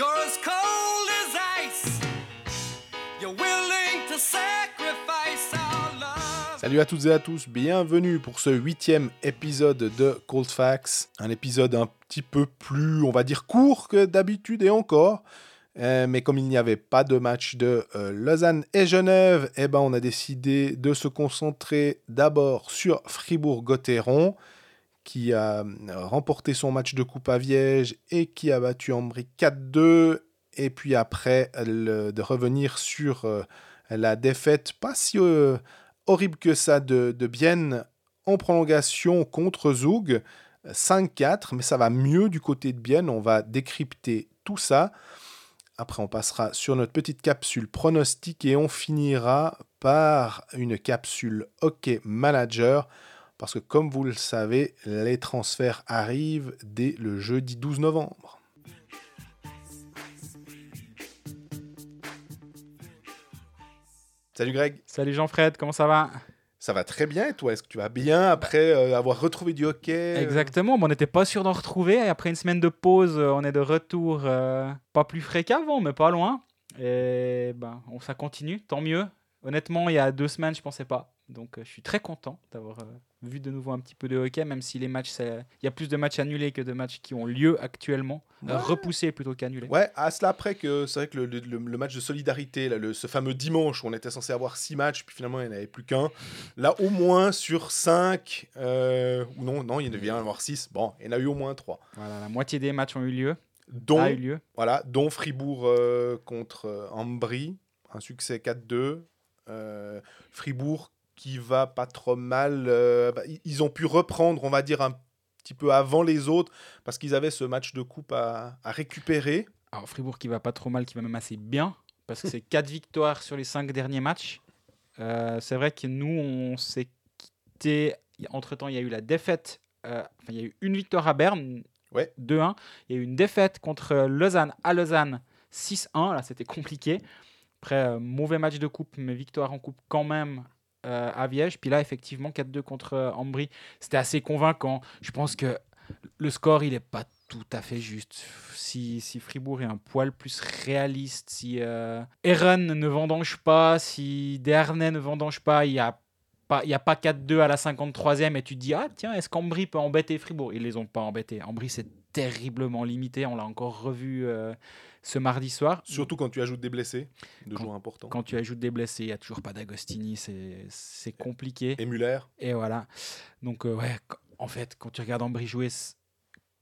You're as cold as ice. You're willing to sacrifice our love. Salut à toutes et à tous, bienvenue pour ce huitième épisode de Cold Facts. Un épisode un petit peu plus, on va dire, court que d'habitude et encore. Euh, mais comme il n'y avait pas de match de euh, Lausanne et Genève, eh ben, on a décidé de se concentrer d'abord sur Fribourg-Gotteron, qui a euh, remporté son match de Coupe à Viège et qui a battu Ambry 4-2. Et puis après, de revenir sur euh, la défaite pas si euh, horrible que ça de, de en prolongation contre Zoug. 5-4, mais ça va mieux du côté de Bienne. On va décrypter tout ça. Après, on passera sur notre petite capsule pronostic et on finira par une capsule hockey manager. Parce que comme vous le savez, les transferts arrivent dès le jeudi 12 novembre. Salut Greg, Salut Jean-Fred, comment ça va? Ça va très bien et toi? Est-ce que tu vas bien après euh, avoir retrouvé du hockey? Exactement, mais on n'était pas sûr d'en retrouver. Et après une semaine de pause, euh, on est de retour, euh, pas plus frais qu'avant, mais pas loin. Et ben, on, ça continue, tant mieux. Honnêtement, il y a deux semaines, je pensais pas. Donc euh, je suis très content d'avoir vu de nouveau un petit peu de hockey, même si les matchs, il y a plus de matchs annulés que de matchs qui ont lieu actuellement. Euh, Ouais. repoussés plutôt qu'annulés. Ouais, à cela après que c'est vrai que le, le- match de solidarité, là, le- ce fameux dimanche où on était censé avoir six matchs, puis finalement il n'y en avait plus qu'un. Là, au moins sur cinq, euh, ou non, non, il devait y en avoir six. Bon, il y en a eu au moins trois. Voilà, la moitié des matchs ont eu lieu. Dont, A eu lieu. voilà, dont Fribourg euh, contre euh, Ambry, un succès 4-2. Euh, Fribourg qui va pas trop mal. euh, bah, ils- ont pu reprendre, on va dire, un petit peu avant les autres, parce qu'ils avaient ce match de coupe à, à récupérer. Alors Fribourg qui va pas trop mal, qui va même assez bien, parce que c'est 4 victoires sur les 5 derniers matchs. Euh, c'est vrai que nous, on s'est quitté. Entre-temps, il y a eu la défaite. euh, enfin, il y a eu une victoire à Berne, Ouais. 2-1. Il y a eu une défaite contre Lausanne à Lausanne, 6-1. Là, c'était compliqué. Après, euh, mauvais match de coupe, mais victoire en coupe quand même euh, à Viège. Puis là, effectivement, 4-2 contre euh, Ambry. C'était assez convaincant. Je pense que le score, il n'est pas tout à fait juste. Si, si Fribourg est un poil plus réaliste, si euh, Eren ne vendange pas, si Dernay ne vendange pas, il n'y a pas, il y a pas 4-2 à la 53e et tu te dis, ah tiens, est-ce qu'Ambry peut embêter Fribourg? Ils les ont pas embêtés. Ambry, c'est terriblement limité. On l'a encore revu euh, ce mardi soir. Surtout quand tu ajoutes des blessés, de Quand- joueurs importants. Quand tu ajoutes des blessés, il n'y a toujours pas d'Agostini, c'est compliqué. Et Muller. Et voilà. Donc, euh, ouais, en fait, quand tu regardes Ambry jouer,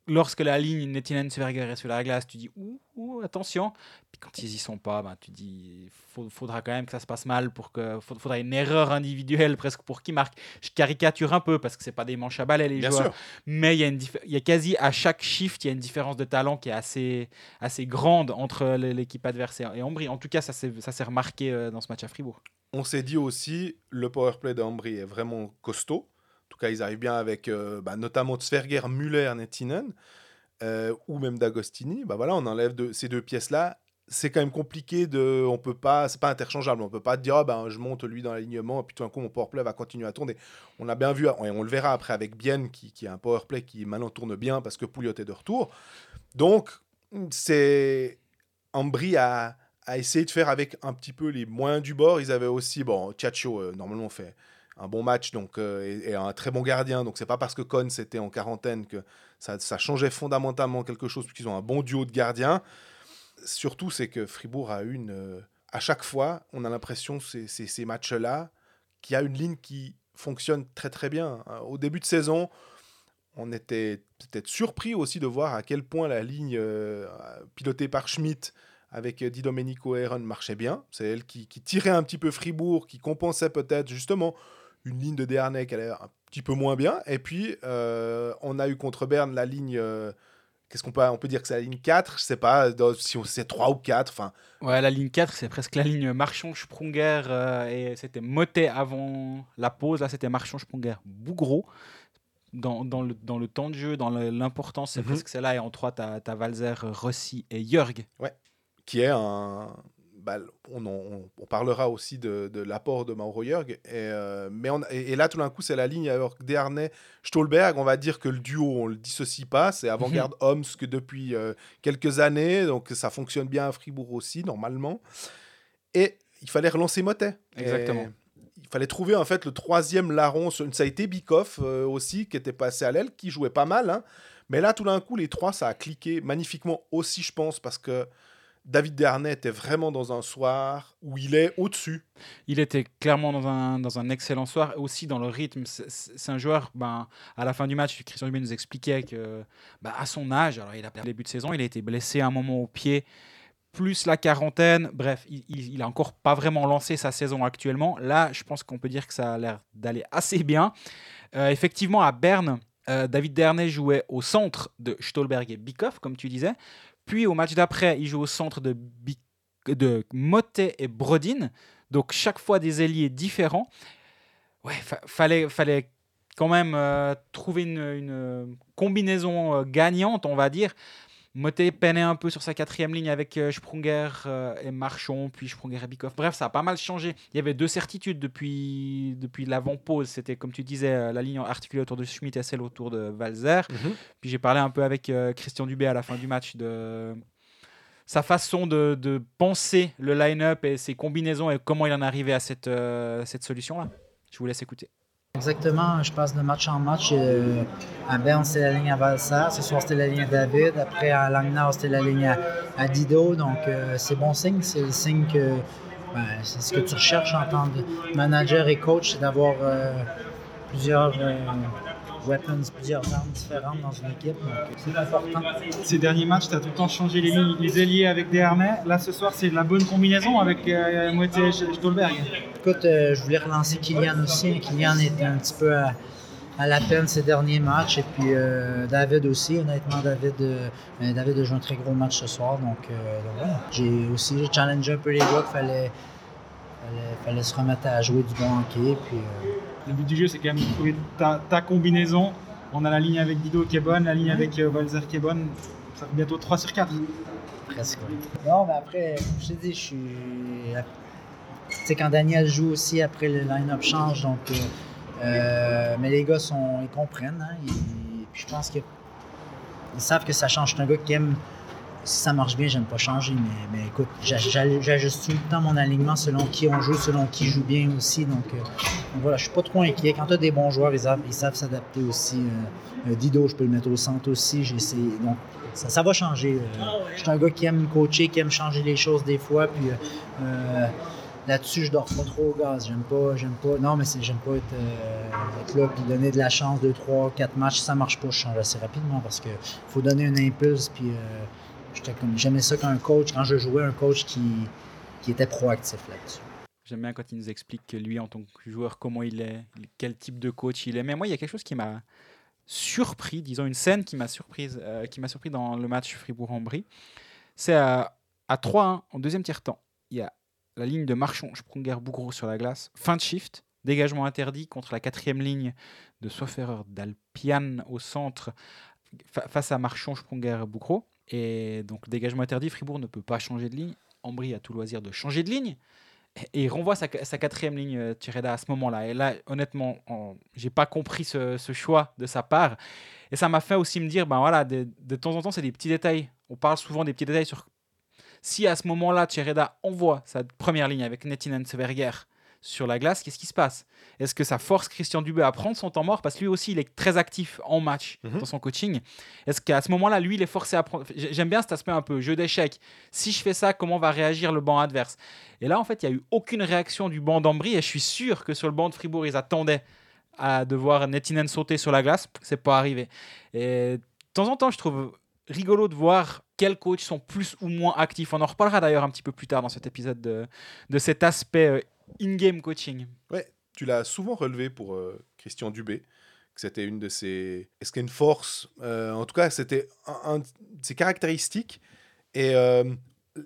lorsque la ligne Nettinen Sverger est sur la glace, tu dis ouh, ouh, attention. Puis quand ils y sont pas, ben, tu dis il faudra quand même que ça se passe mal pour que faudra une erreur individuelle presque pour qui marque. Je caricature un peu parce que c'est pas des manches à balai les Bien joueurs, sûr. mais il y a une il y a quasi à chaque shift, il y a une différence de talent qui est assez assez grande entre l'équipe adversaire et Ambry. En tout cas, ça s'est remarqué euh, dans ce match à Fribourg. On s'est dit aussi, le powerplay d'Ambry est vraiment costaud. En tout cas, ils arrivent bien avec euh, bah, notamment Sverger, Muller, Nettinen, euh, ou même D'Agostini. Bah voilà, on enlève ces deux pièces-là. C'est quand même compliqué de, on peut pas, c'est pas interchangeable. On peut pas dire, ah, ben, je monte lui dans l'alignement, et puis tout d'un coup mon powerplay va continuer à tourner. On a bien vu, et on le verra après avec Bienne, qui, qui a un powerplay qui maintenant tourne bien parce que Pouliot est de retour. Donc, c'est Ambry a, a essayé de faire avec un petit peu les moyens du bord. Ils avaient aussi, bon, Tchacho, euh, normalement, fait un bon match donc, euh, et, un très bon gardien. Donc, c'est pas parce que Kohn était en quarantaine que ça, changeait fondamentalement quelque chose, puisqu'ils ont un bon duo de gardiens. Surtout, c'est que Fribourg a une. euh, à chaque fois, on a l'impression, ces, ces, matchs-là, qu'il y a une ligne qui fonctionne très très bien. Au début de saison, on était peut-être surpris aussi de voir à quel point la ligne euh, pilotée par Schmidt avec Di Domenico marchait bien. C'est elle qui tirait un petit peu Fribourg, qui compensait peut-être justement une ligne de Dernay qui allait un petit peu moins bien. Et puis, euh, on a eu contre Berne la ligne. euh, Qu'est-ce qu'on peut, on peut dire que c'est la ligne 4 Je sais pas dans- si c'est 3 ou 4. Enfin, Ouais, la ligne 4, c'est presque la ligne Marchand-Sprunger euh, et c'était Motet avant la pause. Là, c'était Marchand-Sprunger Bougro. Dans, dans, le, dans le temps de jeu, dans l'importance, c'est Mhm. presque celle-là. Et en 3, tu as, Valzer, Rossi et Jörg. qui est un, bah, on, parlera aussi de, de l'apport de Mauro Jörg. Et, euh, mais on, et, et là, tout d'un coup, c'est la ligne alors que Desharnais, Stolberg. On va dire que le duo, on le dissocie pas. C'est avant-garde Omsk depuis euh, quelques années. Donc ça fonctionne bien à Fribourg aussi, normalement. Et il fallait relancer Motet. Exactement. Et il fallait trouver en fait le troisième larron. Ça a été Bikoff euh, aussi, qui était passé à l'aile, qui jouait pas mal. hein. Mais là, tout d'un coup, les trois, ça a cliqué magnifiquement aussi, je pense, parce que David Desharnais était vraiment dans un soir où il est au-dessus. Il était clairement dans un, dans un excellent soir, aussi dans le rythme. C'est- un joueur, ben, à la fin du match, Christian Dubé nous expliquait que ben, à son âge, alors il a début de saison, il a été blessé à un moment au pied, plus la quarantaine. Bref, il, il, il a encore pas vraiment lancé sa saison actuellement. Là, je pense qu'on peut dire que ça a l'air d'aller assez bien. Euh, effectivement, à Berne, euh, David Dernay jouait au centre de Stolberg et Bikoff, comme tu disais. Puis au match d'après, il joue au centre de, Bi- de Motet et Brodin. Donc chaque fois des ailiers différents. Ouais, fa- fallait, fallait quand même euh, trouver une, une combinaison euh, gagnante, on va dire. Motet peinait un peu sur sa quatrième ligne avec euh, Sprunger euh, et Marchon, puis Sprunger et Bikoff. Bref, ça a pas mal changé. Il y avait deux certitudes depuis, depuis l'avant-pause. C'était, comme tu disais, euh, la ligne articulée autour de Schmitt et celle autour de Valzer. Puis j'ai parlé un peu avec Christian Dubé à la fin du match de sa façon de, de penser le line-up et ses combinaisons et comment il en est arrivé à cette, euh, cette solution-là. Je vous laisse écouter. Exactement, je passe de match en match. euh, à Berne, c'était la ligne à Valsar. Ce soir, c'était la ligne à David. Après, à Langnau, c'était la ligne à, Dido. Donc, euh, c'est bon signe. C'est le signe que ben, c'est ce que tu recherches en tant que manager et coach, c'est d'avoir euh, plusieurs weapons, plusieurs armes différentes dans une équipe. Donc, c'est important. Ces derniers matchs, tu as tout le temps changé les, lignes, les ailiers avec des harnais. Là, ce soir, c'est la bonne combinaison avec euh, Moët et Stolberg. Écoute, euh, je voulais relancer Kylian aussi. Kylian était un petit peu à, à la peine ces derniers matchs. Et puis euh, David aussi. Honnêtement, David, euh, euh, David a joué un très gros match ce soir. Donc, euh, donc voilà. J'ai aussi challengé un peu les gars qu'il fallait, fallait, fallait se remettre à jouer du bon hockey. Puis, euh, Le but du jeu, c'est quand même de trouver ta, ta combinaison. On a la ligne avec Dido qui est bonne, la ligne avec euh, Valzer qui est bonne. Ça fait bientôt 3 sur 4. presque. oui. Non, mais après, je t'ai dit, je suis. Sais, quand Daniel joue aussi, après le line-up change. Donc, euh, euh, mais les gars, sont, ils comprennent. hein, ils- puis je pense qu'ils ils savent que ça change. C'est un gars qui aime. Si ça marche bien, j'aime pas changer. Mais, mais écoute, j'a- j'a- j'ajuste tout le temps mon alignement selon qui on joue, selon qui joue bien aussi. Donc, euh, donc voilà, je suis pas trop inquiet. Quand tu as des bons joueurs, ils savent ils savent s'adapter aussi. Euh, euh, Dido, je peux le mettre au centre aussi. J'ai essayé. Donc, ça, ça va changer. euh. Je suis un gars qui aime coacher, qui aime changer les choses des fois. Puis là-dessus, je dors pas trop au gaz. J'aime pas, j'aime pas. Non, mais j'aime pas être, euh, être là puis donner de la chance, 2, 3, 4 matchs. Si ça marche pas, je change assez rapidement parce que faut donner un impulse. Puis euh, j'aimais ça quand un coach, quand je jouais, un coach qui, était proactif là-dessus. J'aime bien quand il nous explique que lui, en tant que joueur, comment il est, quel type de coach il est. Mais moi, il y a quelque chose qui m'a surpris, disons une scène qui m'a surprise, euh, qui m'a surpris dans le match Fribourg-en-Brie. C'est à, à 3-1 en deuxième tiers-temps. Il y a la ligne de Marchon, Sprunger, Bougro sur la glace. Fin de shift, dégagement interdit contre la quatrième ligne de Sofferer d'Alpian au centre fa- face à Marchon, Sprunger, Bougro. Et donc dégagement interdit, Fribourg ne peut pas changer de ligne. Ambry a tout loisir de changer de ligne et il renvoie sa, quatrième ligne euh, Tireda à ce moment-là. Et là, honnêtement, en- j'ai pas compris ce, choix de sa part. Et ça m'a fait aussi me dire, ben voilà, de, de temps en temps, c'est des petits détails. On parle souvent des petits détails sur si à ce moment-là, Tireda envoie sa première ligne avec Nettinen Severger sur la glace, qu'est-ce qui se passe? Est-ce que ça force Christian Dubé à prendre son temps mort? Parce que lui aussi, il est très actif en match Mhm. dans son coaching. Est-ce qu'à ce moment-là, lui, il est forcé à prendre? J'ai- J'aime bien cet aspect un peu jeu d'échecs. Si je fais ça, comment va réagir le banc adverse? Et là, en fait, il n'y a eu aucune réaction du banc d'Ambry. Et je suis sûr que sur le banc de Fribourg, ils attendaient à de voir Nettinen sauter sur la glace. C'est pas arrivé. Et de temps en temps, je trouve rigolo de voir quels coachs sont plus ou moins actifs. On en reparlera d'ailleurs un petit peu plus tard dans cet épisode de, de cet aspect euh, in-game coaching. Ouais, tu l'as souvent relevé pour euh, Christian Dubé, que c'était une de ses. Est-ce qu'il y a une force Euh, En tout cas, c'était un, un de ses caractéristiques. Et euh,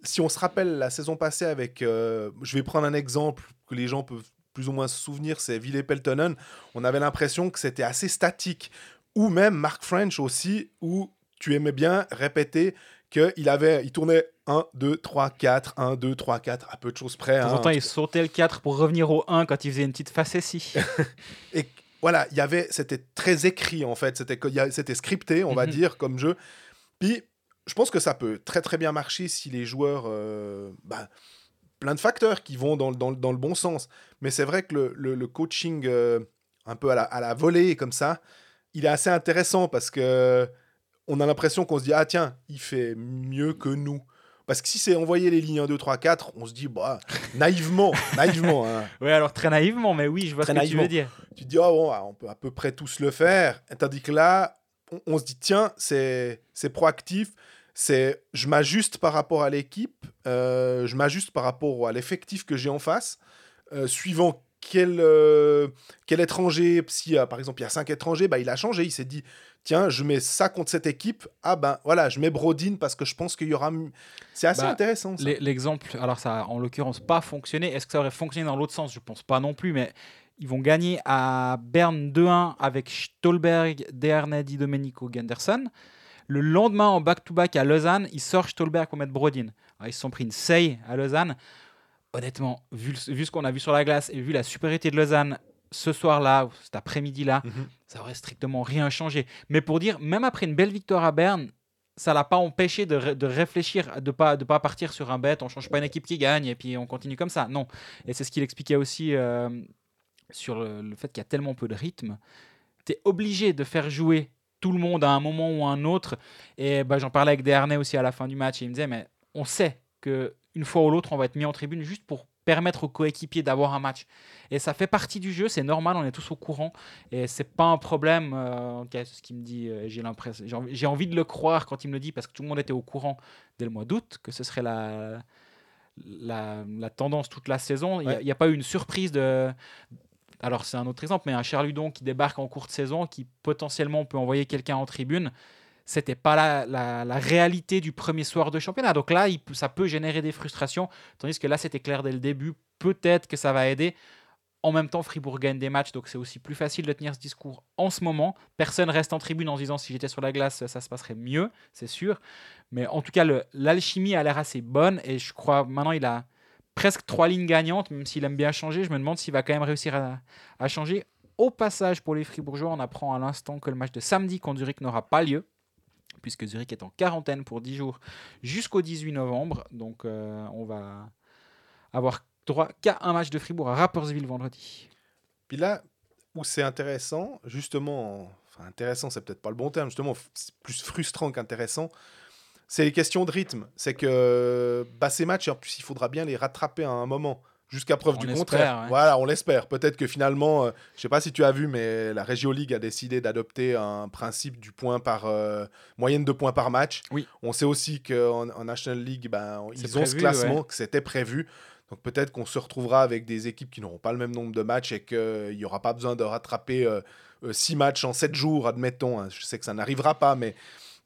si on se rappelle la saison passée avec. je vais prendre un exemple que les gens peuvent plus ou moins se souvenir c'est Ville Peltonen. On avait l'impression que c'était assez statique. Ou même Mark French aussi, où tu aimais bien répéter qu'il avait, il tournait 1, 2, 3, 4, 1, 2, 3, 4, à peu de choses près. De temps en hein. temps, il sautait le 4 pour revenir au 1 quand il faisait une petite facétie. Et voilà, il y avait, c'était très écrit en fait, c'était, scripté, on va Mhm. dire, comme jeu. Puis, je pense que ça peut très très bien marcher si les joueurs, euh, bah, plein de facteurs qui vont dans, le- dans, dans le bon sens. Mais c'est vrai que le, le- le coaching euh, un peu à la, à la volée comme ça, il est assez intéressant parce que on a l'impression qu'on se dit ah tiens, il fait mieux que nous. Parce que si c'est envoyer les lignes 1, 2, 3, 4, on se dit bah naïvement, naïvement. hein. oui, alors très naïvement, mais oui, je vois Très ce que tu naïvement. veux dire. tu te dis, oh, bon, on peut à peu près tous le faire. Tandis que là, on, on se dit, tiens, c'est c'est proactif, c'est je m'ajuste par rapport à l'équipe, euh, je m'ajuste par rapport à l'effectif que j'ai en face, euh, suivant quel, euh, quel étranger, si euh, par exemple il y a cinq étrangers, bah, il a changé, il s'est dit, tiens, je mets ça contre cette équipe, ah ben voilà, je mets Brodin parce que je pense qu'il y aura... C'est assez Bah, intéressant. L'exemple, alors ça a en l'occurrence pas fonctionné. Est-ce que ça aurait fonctionné dans l'autre sens? Je pense pas non plus, mais ils vont gagner à Berne 2-1 avec Stolberg, Dernay, Di Domenico, Gunderson. Le lendemain, en back-to-back à Lausanne, ils sortent Stolberg pour mettre Brodin. Alors, ils se sont pris une seille à Lausanne. Honnêtement, vu, ce qu'on a vu sur la glace et vu la supériorité de Lausanne ce soir-là, ou cet après-midi-là, Mhm. ça aurait strictement rien changé. Mais pour dire, même après une belle victoire à Berne, ça l'a pas empêché de, ré- de réfléchir, de pas de pas partir sur un bet. On change pas une équipe qui gagne et puis on continue comme ça. Non. Et c'est ce qu'il expliquait aussi euh, sur le, le fait qu'il y a tellement peu de rythme. Tu es obligé de faire jouer tout le monde à un moment ou à un autre. Et bah, j'en parlais avec Desharnais aussi à la fin du match. Et il me disait, mais on sait que une fois ou l'autre, on va être mis en tribune juste pour permettre aux coéquipiers d'avoir un match. Et ça fait partie du jeu, c'est normal, on est tous au courant. Et c'est pas un problème, euh, c'est ce qu'il me dit, euh, j'ai l'impression, j'ai envie, de le croire quand il me le dit, parce que tout le monde était au courant dès le mois d'août, que ce serait la, la, la tendance toute la saison. Il n'y a, Ouais. il y a pas eu une surprise de... Alors c'est un autre exemple, mais un Charludon qui débarque en courte saison, qui potentiellement peut envoyer quelqu'un en tribune, c'était pas la, réalité du premier soir de championnat. Donc là, ça peut générer des frustrations, tandis que là, c'était clair dès le début. Peut-être que ça va aider. En même temps, Fribourg gagne des matchs, donc c'est aussi plus facile de tenir ce discours en ce moment. Personne reste en tribune en se disant si j'étais sur la glace, ça se passerait mieux, c'est sûr. Mais en tout cas, l'alchimie a l'air assez bonne et je crois maintenant il a presque trois lignes gagnantes, même s'il aime bien changer. Je me demande s'il va quand même réussir à, à changer. Au passage, pour les Fribourgeois, on apprend à l'instant que le match de samedi contre Zurich n'aura pas lieu, puisque Zurich est en quarantaine pour 10 jours jusqu'au 18 novembre. Donc euh, on va avoir droit qu'à un match de Fribourg à Rapperswil vendredi. Puis là où c'est intéressant, justement, intéressant, c'est peut-être pas le bon terme, justement, c'est plus frustrant qu'intéressant, c'est les questions de rythme. C'est que bah, ces matchs, en plus, il faudra bien les rattraper à un moment. Jusqu'à preuve On du contraire. ouais. Voilà, on l'espère. Peut-être que finalement, euh, je sais pas si tu as vu, mais la Regio League a décidé d'adopter un principe du point par euh, moyenne de points par match. Oui. On sait aussi qu'en en National League, ben, ils ont ce prévu, classement, ouais. que c'était prévu. Donc peut-être qu'on se retrouvera avec des équipes qui n'auront pas le même nombre de matchs et qu'il n'y aura pas besoin de rattraper 6 matchs en 7 jours, admettons. hein. Je sais que ça n'arrivera pas, mais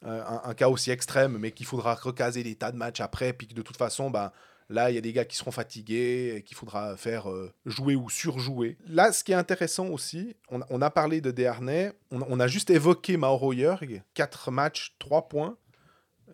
euh, un, un cas aussi extrême, mais qu'il faudra recaser des tas de matchs après, puis que de toute façon, bah, là, il y a des gars qui seront fatigués, et qu'il faudra faire euh, jouer ou surjouer. Là, ce qui est intéressant aussi, on, on a parlé de Desharnais, on, on a juste évoqué Mauro Jörg, 4 matchs, 3 points,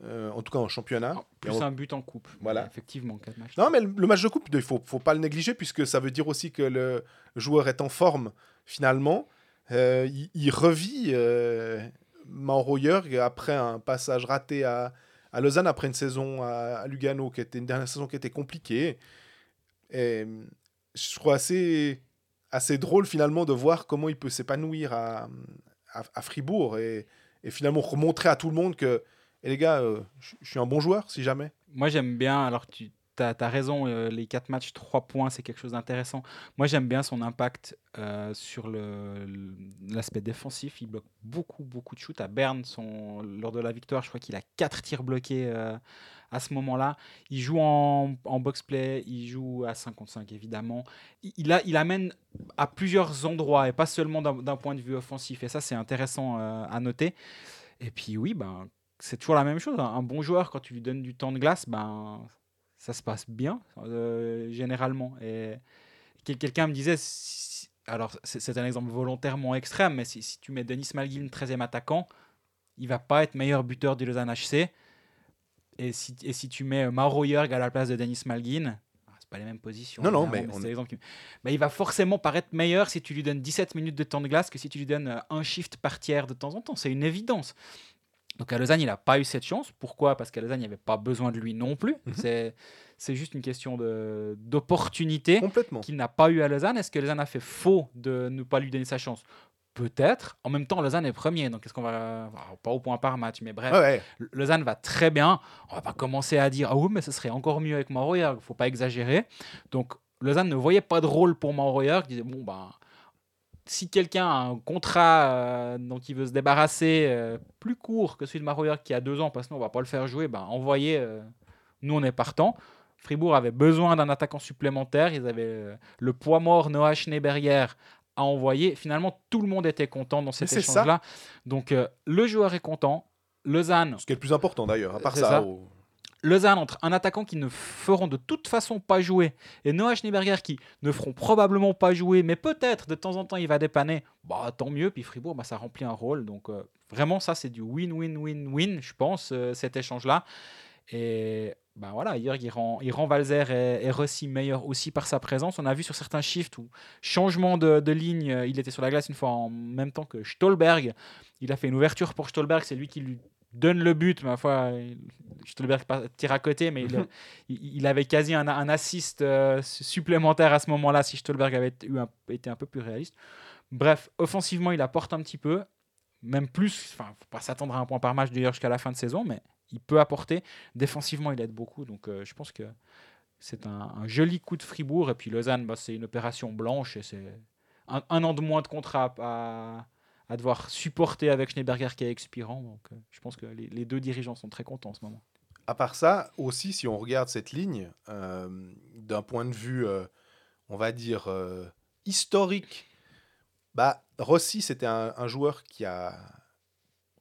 euh, en tout cas en championnat. Plus on- un but en coupe. Voilà. Effectivement, 4 matchs. non, mais le, match de coupe, il faut, faut pas le négliger, puisque ça veut dire aussi que le joueur est en forme, finalement. Euh, il, il revit euh, Mauro Jörg après un passage raté à, à Lausanne, après une saison à, Lugano, qui était une dernière saison qui était compliquée. Et je trouve assez, assez drôle, finalement, de voir comment il peut s'épanouir à, à, Fribourg et, et finalement remontrer à tout le monde que, et les gars, euh, je suis un bon joueur, si jamais. Moi, j'aime bien. Alors, tu as, raison, euh, les 4 matchs, 3 points, c'est quelque chose d'intéressant. Moi, j'aime bien son impact euh, sur l'aspect défensif. Il bloque beaucoup, beaucoup de shoots. À Berne, lors de la victoire, je crois qu'il a 4 tirs bloqués euh, à ce moment-là. Il joue en, en box-play, il joue à 5 contre 5, évidemment. Il, il, il amène à plusieurs endroits et pas seulement d'un point de vue offensif. Et ça, c'est intéressant à noter. Et puis, oui, ben, c'est toujours la même chose. Un bon joueur, quand tu lui donnes du temps de glace, ben, ça se passe bien, euh, généralement. Et quel- quelqu'un me disait, si- alors c'est un exemple volontairement extrême, mais si, si tu mets Denis Malguin 13e attaquant, il va pas être meilleur buteur du Lausanne HC. Et si, et si tu mets Mauro Jörg à la place de Denis Malgin, ah, c'est pas les mêmes positions. Non, non, évidemment, mais on l'exemple qui- Bah, il va forcément paraître meilleur si tu lui donnes 17 minutes de temps de glace que si tu lui donnes un shift par tiers de temps en temps. C'est une évidence. Donc à Lausanne, il n'a pas eu cette chance. Pourquoi? Parce qu'à Lausanne, il n'y avait pas besoin de lui non plus. Mhm. C'est C'est juste une question d'opportunité Complètement. qu'il n'a pas eu à Lausanne. Est-ce que Lausanne a fait faux de ne pas lui donner sa chance? Peut-être. En même temps, Lausanne est premier, donc est-ce qu'on va. Pas au point par match, mais bref. Ouais, ouais. Lausanne va très bien. On va pas commencer à dire ah oui, mais ce serait encore mieux avec Mauro Jörg. Faut pas exagérer. Donc Lausanne ne voyait pas de rôle pour Mauro Jörg. Il disait bon ben si quelqu'un a un contrat euh, dont il veut se débarrasser euh, plus court que celui de Mauro Jörg qui a deux ans, parce que nous on va pas le faire jouer, ben envoyez. euh, nous on est partant. Fribourg avait besoin d'un attaquant supplémentaire. Ils avaient euh, le poids mort Noah Schneeberger à envoyer. Finalement, tout le monde était content dans cet échange-là. Donc, le joueur est content. Lausanne, Ce qui est le plus important d'ailleurs, à part ça. ça. au- Lausanne entre un attaquant qui ne feront de toute façon pas jouer et Noah Schneeberger qui ne feront probablement pas jouer, mais peut-être de temps en temps il va dépanner, bah tant mieux. Puis Fribourg, bah, ça remplit un rôle. Donc euh, vraiment, ça c'est du win-win-win-win, je pense, euh, cet échange-là. Et bah voilà, hier il rend, il Valzer et, et Rossi meilleur aussi par sa présence. On a vu sur certains shifts ou changement de, de ligne, euh, il était sur la glace une fois en même temps que Stolberg. Il a fait une ouverture pour Stolberg, c'est lui qui lui donne le but. Ma foi, Stolberg tire à côté, mais il, il, il avait quasi un, un assist euh, supplémentaire à ce moment-là si Stolberg avait eu un- été un peu plus réaliste. Bref, offensivement, il apporte un petit peu, même plus. Enfin, faut pas s'attendre à un point par match d'ailleurs jusqu'à la fin de saison, mais il peut apporter. Défensivement, il aide beaucoup, donc euh, je pense que c'est un, un joli coup de Fribourg. Et puis Lausanne, bah, c'est une opération blanche et c'est un, un an de moins de contrat à, à devoir supporter avec Schneeberger qui est expirant. Donc euh, je pense que les, deux dirigeants sont très contents en ce moment. À part ça, aussi, si on regarde cette ligne, euh, d'un point de vue, euh, on va dire, historique, bah, Rossi, c'était un, joueur qui a.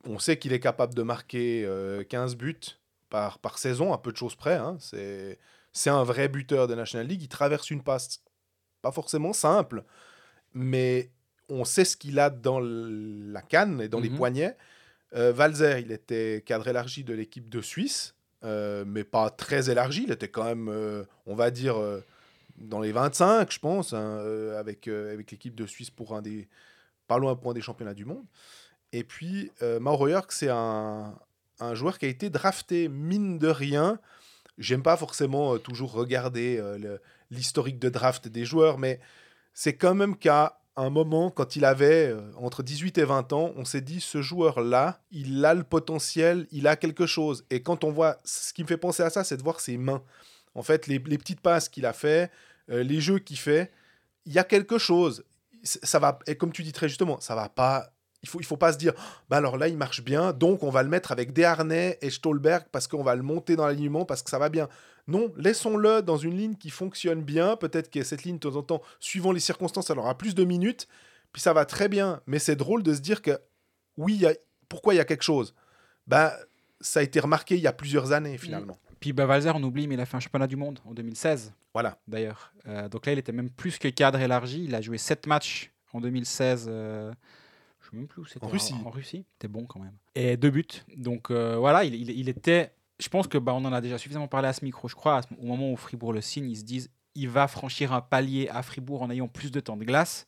On sait qu'il est capable de marquer euh, 15 buts par, par saison, à peu de choses près. hein. C'est c'est un vrai buteur de National League. Il traverse une passe pas forcément simple, mais on sait ce qu'il a dans la canne et dans les Mhm. poignets. Euh, Valzer, il était cadre élargi de l'équipe de Suisse, euh, mais pas très élargi. Il était quand même, euh, on va dire, euh, dans les 25, je pense, hein, avec, avec l'équipe de Suisse pour un des, pas loin pour un des championnats du monde. Et puis, Mauro Jörg, c'est un, un joueur qui a été drafté, mine de rien. J'aime pas forcément toujours regarder l'historique de draft des joueurs, mais c'est quand même qu'à un moment, quand il avait euh, entre 18 et 20 ans, on s'est dit, ce joueur-là, il a le potentiel, il a quelque chose. Et quand on voit, ce qui me fait penser à ça, c'est de voir ses mains. En fait, les, petites passes qu'il a fait, euh, les jeux qu'il fait, il y a quelque chose. Ça va, et comme tu dis très justement, ça va pas. Il faut, il faut pas se dire, bah alors là, il marche bien, donc on va le mettre avec Desharnais et Stolberg parce qu'on va le monter dans l'alignement parce que ça va bien. Non, laissons-le dans une ligne qui fonctionne bien. Peut-être que cette ligne, de temps en temps, suivant les circonstances, elle aura plus de minutes. Puis ça va très bien. Mais c'est drôle de se dire que, oui, il y a- pourquoi il y a quelque chose? Bah, Ça a été remarqué il y a plusieurs années, finalement. Puis bah, Valzer, on oublie, mais il a fait un championnat du monde en 2016. Voilà. D'ailleurs. Euh, donc là, il était même plus que cadre élargi. Il a joué 7 matchs en 2016. euh, je sais même plus où c'était. En Russie. En, Russie. C'était bon quand même. Et deux buts. Donc euh, voilà, il, il- il était. Je pense que bah, on en a déjà suffisamment parlé à ce micro, je crois. au moment où Fribourg le signe, ils se disent il va franchir un palier à Fribourg en ayant plus de temps de glace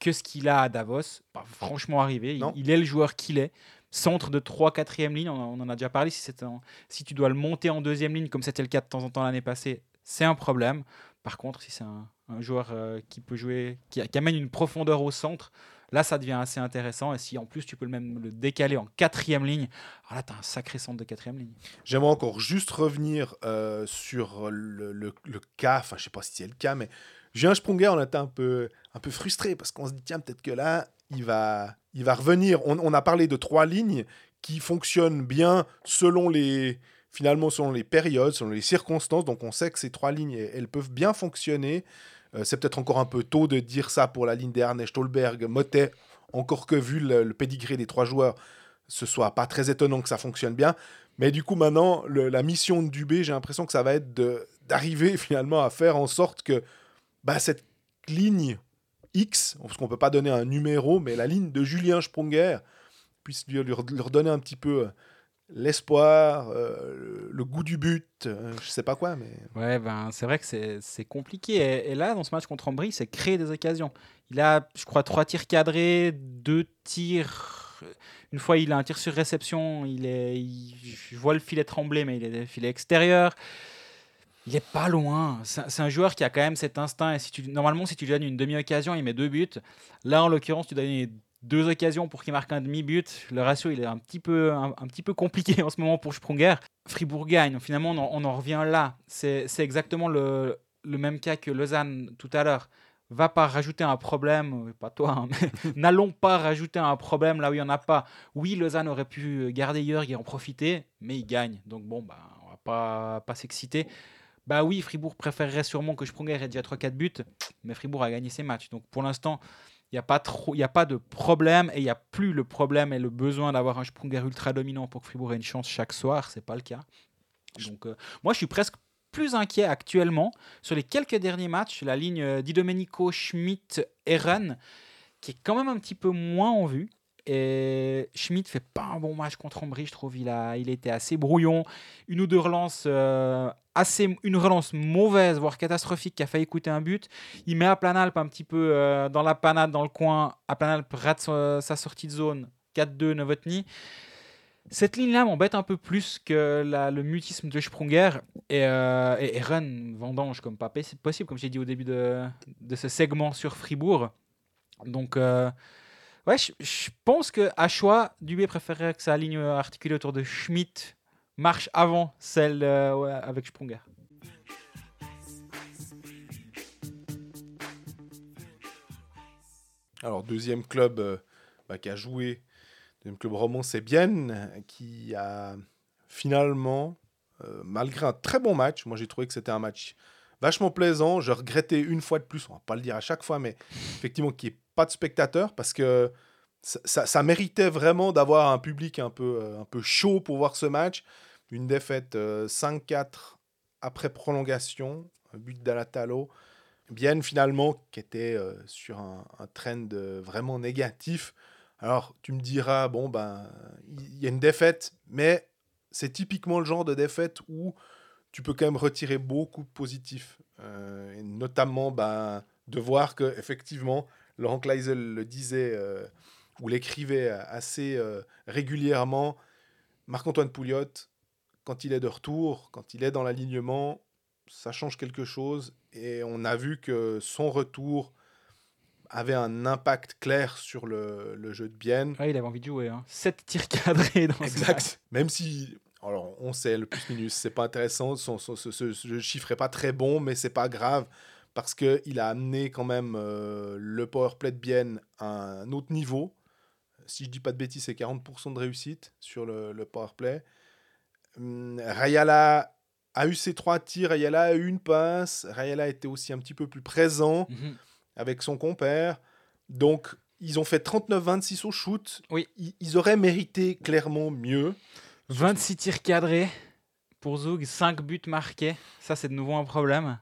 que ce qu'il a à Davos. Franchement arrivé. Il, est le joueur qu'il est. Centre de 3 4 ligne, on, en- on en a déjà parlé. Si, c'est un- si tu dois le monter en deuxième ligne, comme c'était le cas de temps en temps l'année passée, c'est un problème. Par contre, si c'est un, un joueur euh, qui peut jouer, qui, qui amène une profondeur au centre, là, ça devient assez intéressant. Et si en plus tu peux même le décaler en quatrième ligne, alors là, tu as un sacré centre de quatrième ligne. J'aimerais encore juste revenir euh, sur le, le- le cas, enfin je sais pas si c'est le cas, mais Julien Sprunger, on était un peu, un peu frustré parce qu'on se dit, tiens, peut-être que là, il va, il va revenir. On, on a parlé de trois lignes qui fonctionnent bien selon les, finalement, selon les périodes, selon les circonstances. Donc on sait que ces trois lignes, elles peuvent bien fonctionner. Euh, c'est peut-être encore un peu tôt de dire ça pour la ligne d'Ernest Stolberg, Motet, encore que vu le, le des trois joueurs, ce soit pas très étonnant que ça fonctionne bien. Mais du coup, maintenant, la mission de Dubé, j'ai l'impression que ça va être d'arriver finalement à faire en sorte que bah, cette ligne X, parce qu'on peut pas donner un numéro, mais la ligne de Julien Sprunger puisse lui, lui, leur donner un petit peu euh, l'espoir, euh, le goût du but, euh, je sais pas quoi, mais. Ouais, ben, c'est vrai que c'est compliqué. Et, là, dans ce match contre Ambry, c'est créer des occasions. Il a, je crois, trois tirs cadrés, deux tirs. Une fois, il a un tir sur réception. Il est, je vois le filet trembler, mais il est filet extérieur. Il est pas loin. C'est un joueur qui a quand même cet instinct. Et normalement, si tu lui donnes une demi-occasion, il met deux buts. Là, en l'occurrence, tu donnes deux occasions pour qu'il marque un demi-but. Le ratio, il est un petit peu, un, petit peu compliqué en ce moment pour Sprunger. Fribourg gagne. Finalement, on en, revient là. C'est exactement le, le même cas que Lausanne tout à l'heure. Va pas rajouter un problème, euh, pas toi, hein, n'allons pas rajouter un problème là où il n'y en a pas. Oui, Lausanne aurait pu garder Jörg et en profiter, mais il gagne. Donc bon, bah, on va pas, pas s'exciter. Bah oui, Fribourg préférerait sûrement que Sprunger ait déjà 3-4 buts, mais Fribourg a gagné ses matchs. Donc pour l'instant, il n'y a, pas de problème et il n'y a plus le problème et le besoin d'avoir un Sprunger ultra dominant pour que Fribourg ait une chance chaque soir. C'est pas le cas. Euh, moi, je suis presque plus inquiet actuellement sur les quelques derniers matchs. La ligne euh, Di Domenico, Schmidt, Eren, qui est quand même un petit peu moins en vue. Et Schmidt fait pas un bon match contre Ambry, je trouve. Il a, il était assez brouillon. Une ou deux relances euh, assez, une relance mauvaise, voire catastrophique, qui a failli coûter un but. Il met à Planalp un petit peu euh, dans la panade, dans le coin. À Planalp rate sa, sa sortie de zone. 4-2 Novotny. Cette ligne-là m'embête un peu plus que le mutisme de Sprunger et, euh, Eren vendange comme pas possi- possible, comme j'ai dit au début de, de ce segment sur Fribourg. Donc, ouais, je, pense que à choix, Dubé préférerait que sa ligne articulée autour de Schmidt marche avant celle euh, avec Sprunger. Alors, deuxième club euh, bah, qui a joué, deuxième club roman, c'est Bienne, qui a finalement, euh, malgré un très bon match, moi j'ai trouvé que c'était un match vachement plaisant. Je regrettais une fois de plus, on va pas le dire à chaque fois, mais effectivement n'y ait pas de spectateurs, parce que ça, méritait vraiment d'avoir un public un peu, euh, un peu chaud pour voir ce match. Une défaite euh, 5-4 après prolongation, un but d'Alatalo. Bienne finalement qui était euh, sur un, un trend euh, vraiment négatif. Alors tu me diras, bon ben il y a une défaite, mais c'est typiquement le genre de défaite où tu peux quand même retirer beaucoup de positifs. Euh, et notamment ben, de voir que effectivement Laurent Kleisel le disait euh, ou l'écrivait assez euh, régulièrement, Marc-Antoine Pouliot, quand il est de retour, quand il est dans l'alignement, ça change quelque chose. Et on a vu que son retour avait un impact clair sur le, le jeu de Bienne. Ouais, il avait envie de jouer. Hein. 7 tirs cadrés dans ce. Exact. Même si, alors on sait, le plus-minus, c'est pas intéressant, son, son- ce, ce- ce chiffre est pas très bon, mais c'est pas grave parce qu'il a amené quand même euh, le powerplay de Bienne à un autre niveau. Si je dis pas de bêtises, c'est 40% de réussite sur le, le powerplay. Hum, Rayala a eu ses trois tirs, Rayala a eu une passe, Rayala était aussi un petit peu plus présent Mhm. avec son compère. Donc, ils ont fait 39-26 au shoot. Oui. Ils, ils auraient mérité clairement mieux. 26 tirs cadrés pour Zug, 5 buts marqués. Ça, c'est de nouveau un problème.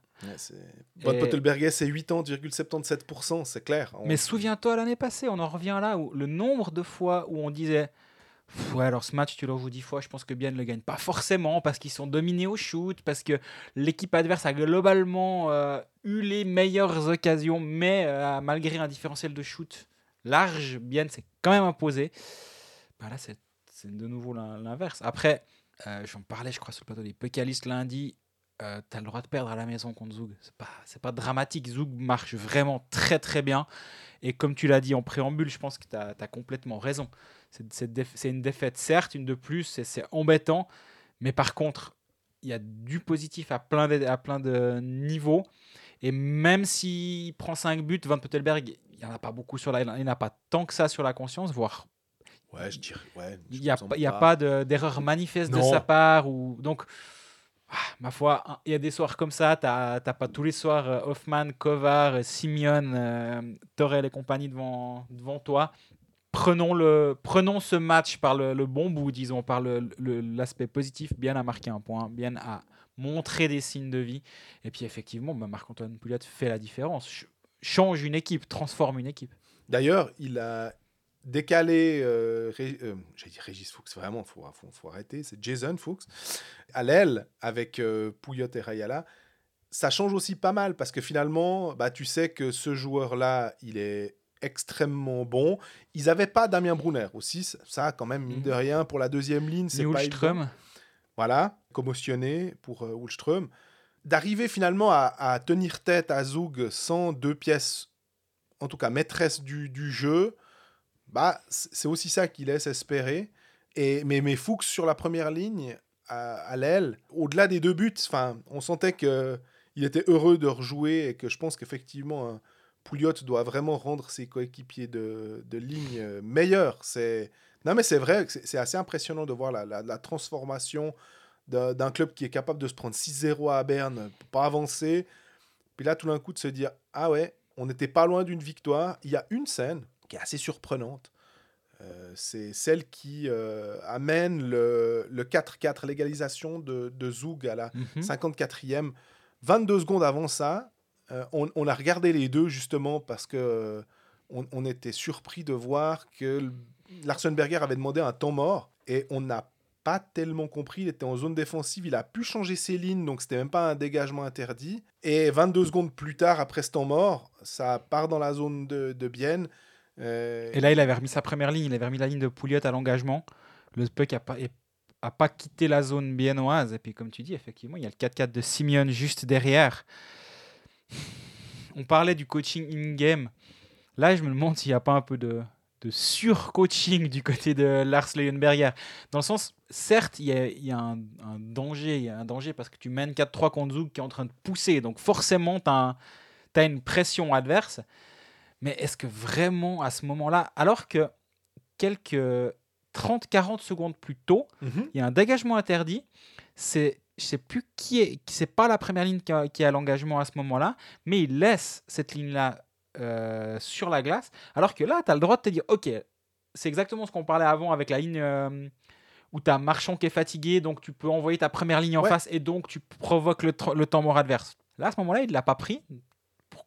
Von Et- Pottelberger, c'est 80,77%, c'est clair. On- Mais souviens-toi l'année passée, on en revient là où le nombre de fois où on disait Ouais, alors ce match, tu le joues 10 fois, je pense que Bien ne le gagne pas forcément parce qu'ils sont dominés au shoot, parce que l'équipe adverse a globalement euh, eu les meilleures occasions, mais euh, malgré un différentiel de shoot large, Bien s'est quand même imposé. Bah là, c'est de nouveau l'in- l'inverse. Après, euh, j'en parlais, je crois, sur le plateau des Pécalistes lundi. Euh, t'as le droit de perdre à la maison contre Zoug. C'est pas, c'est pas dramatique. Zoug marche vraiment très très bien. Et comme tu l'as dit en préambule, je pense que tu as, complètement raison. C'est, une défaite, certes, une de plus, et c'est embêtant. Mais par contre, il y a du positif à plein de, à plein de niveaux. Et même s'il prend 5 buts, Van Pottelberg, il n'y en a pas beaucoup sur la, il n'a pas tant que ça sur la conscience, voire Ouais, je dirais. Ouais, je il n'y a, pas- il y a pas. pas de- d'erreur manifeste de sa part. Ou... Donc, ah, ma foi, il y a des soirs comme ça. Tu n'as pas tous les soirs euh, Hoffman, Kovar, euh, Simeon, euh, Torel et compagnie devant, devant toi. Prenons, le, prenons ce match par le, bon bout, disons, par l'aspect positif. Bien à marquer un point, bien à montrer des signes de vie. Et puis, effectivement, bah, Marc-Antoine Pouliot fait la différence. Ch- change une équipe, transforme une équipe. D'ailleurs, il a, décaler, euh, Ré- euh, j'allais dire Régis Fuchs, vraiment, il faut, faut, faut arrêter, c'est Jason Fuchs, à l'aile avec euh, Pouliot et Rayala, ça change aussi pas mal parce que finalement, bah, tu sais que ce joueur-là, il est extrêmement bon. Ils n'avaient pas Damien Brunner aussi, ça- quand même, mine Mhm. de rien, pour la deuxième ligne, c'est pas. Ulström. Voilà, commotionné pour euh, Ulström. D'arriver finalement à, à tenir tête à Zug sans deux pièces, en tout cas maîtresse du, du jeu, bah, c'est aussi ça qui laisse espérer. Et, mais, mais Fuchs sur la première ligne, à, l'aile, au-delà des deux buts, on sentait qu'il était heureux de rejouer et que je pense qu'effectivement, un Pouliot doit vraiment rendre ses coéquipiers de, de ligne euh, meilleurs. C'est... Non, mais c'est vrai, c'est assez impressionnant de voir la, la- transformation d'un club qui est capable de se prendre 6-0 à Berne, pour pas avancer. Puis là, tout d'un coup, de se dire Ah ouais, on n'était pas loin d'une victoire. Il y a une scène qui est assez surprenante. Euh, c'est celle qui euh, amène le, le 4-4, l'égalisation de, de Zug à la Mhm. 54e. 22 secondes avant ça, euh, on, on a regardé les deux justement parce que on, on était surpris de voir que Larsenberger avait demandé un temps mort et on n'a pas tellement compris. Il était en zone défensive, il a pu changer ses lignes, donc c'était même pas un dégagement interdit. Et 22 secondes plus tard, après ce temps mort, ça part dans la zone de, de Bienne. Euh, Et là, il avait remis sa première ligne, il avait remis la ligne de Pouliot à l'engagement. Le puck a pas, a pas quitté la zone biennoise. Et puis, comme tu dis, effectivement, il y a le 4-4 de Simeon juste derrière. On parlait du coaching in-game. Là, je me demande s'il n'y a pas un peu de, de sur-coaching du côté de Lars Leuenberger. Dans le sens, certes, il y a, un, danger, il y a un danger parce que tu mènes 4-3 contre Zug qui est en train de pousser. Donc, forcément, tu as, une pression adverse. Mais est-ce que vraiment à ce moment-là, alors que quelques 30-40 secondes plus tôt, mhm. il y a un dégagement interdit, c'est je sais plus qui est, c'est pas la première ligne qui a, qui a l'engagement à ce moment-là, mais il laisse cette ligne-là euh, sur la glace, alors que là, tu as le droit de te dire, ok, c'est exactement ce qu'on parlait avant avec la ligne euh, où tu as Marchand qui est fatigué, donc tu peux envoyer ta première ligne en Ouais. face et donc tu provoques le, le temps mort adverse. Là, à ce moment-là, il ne l'a pas pris.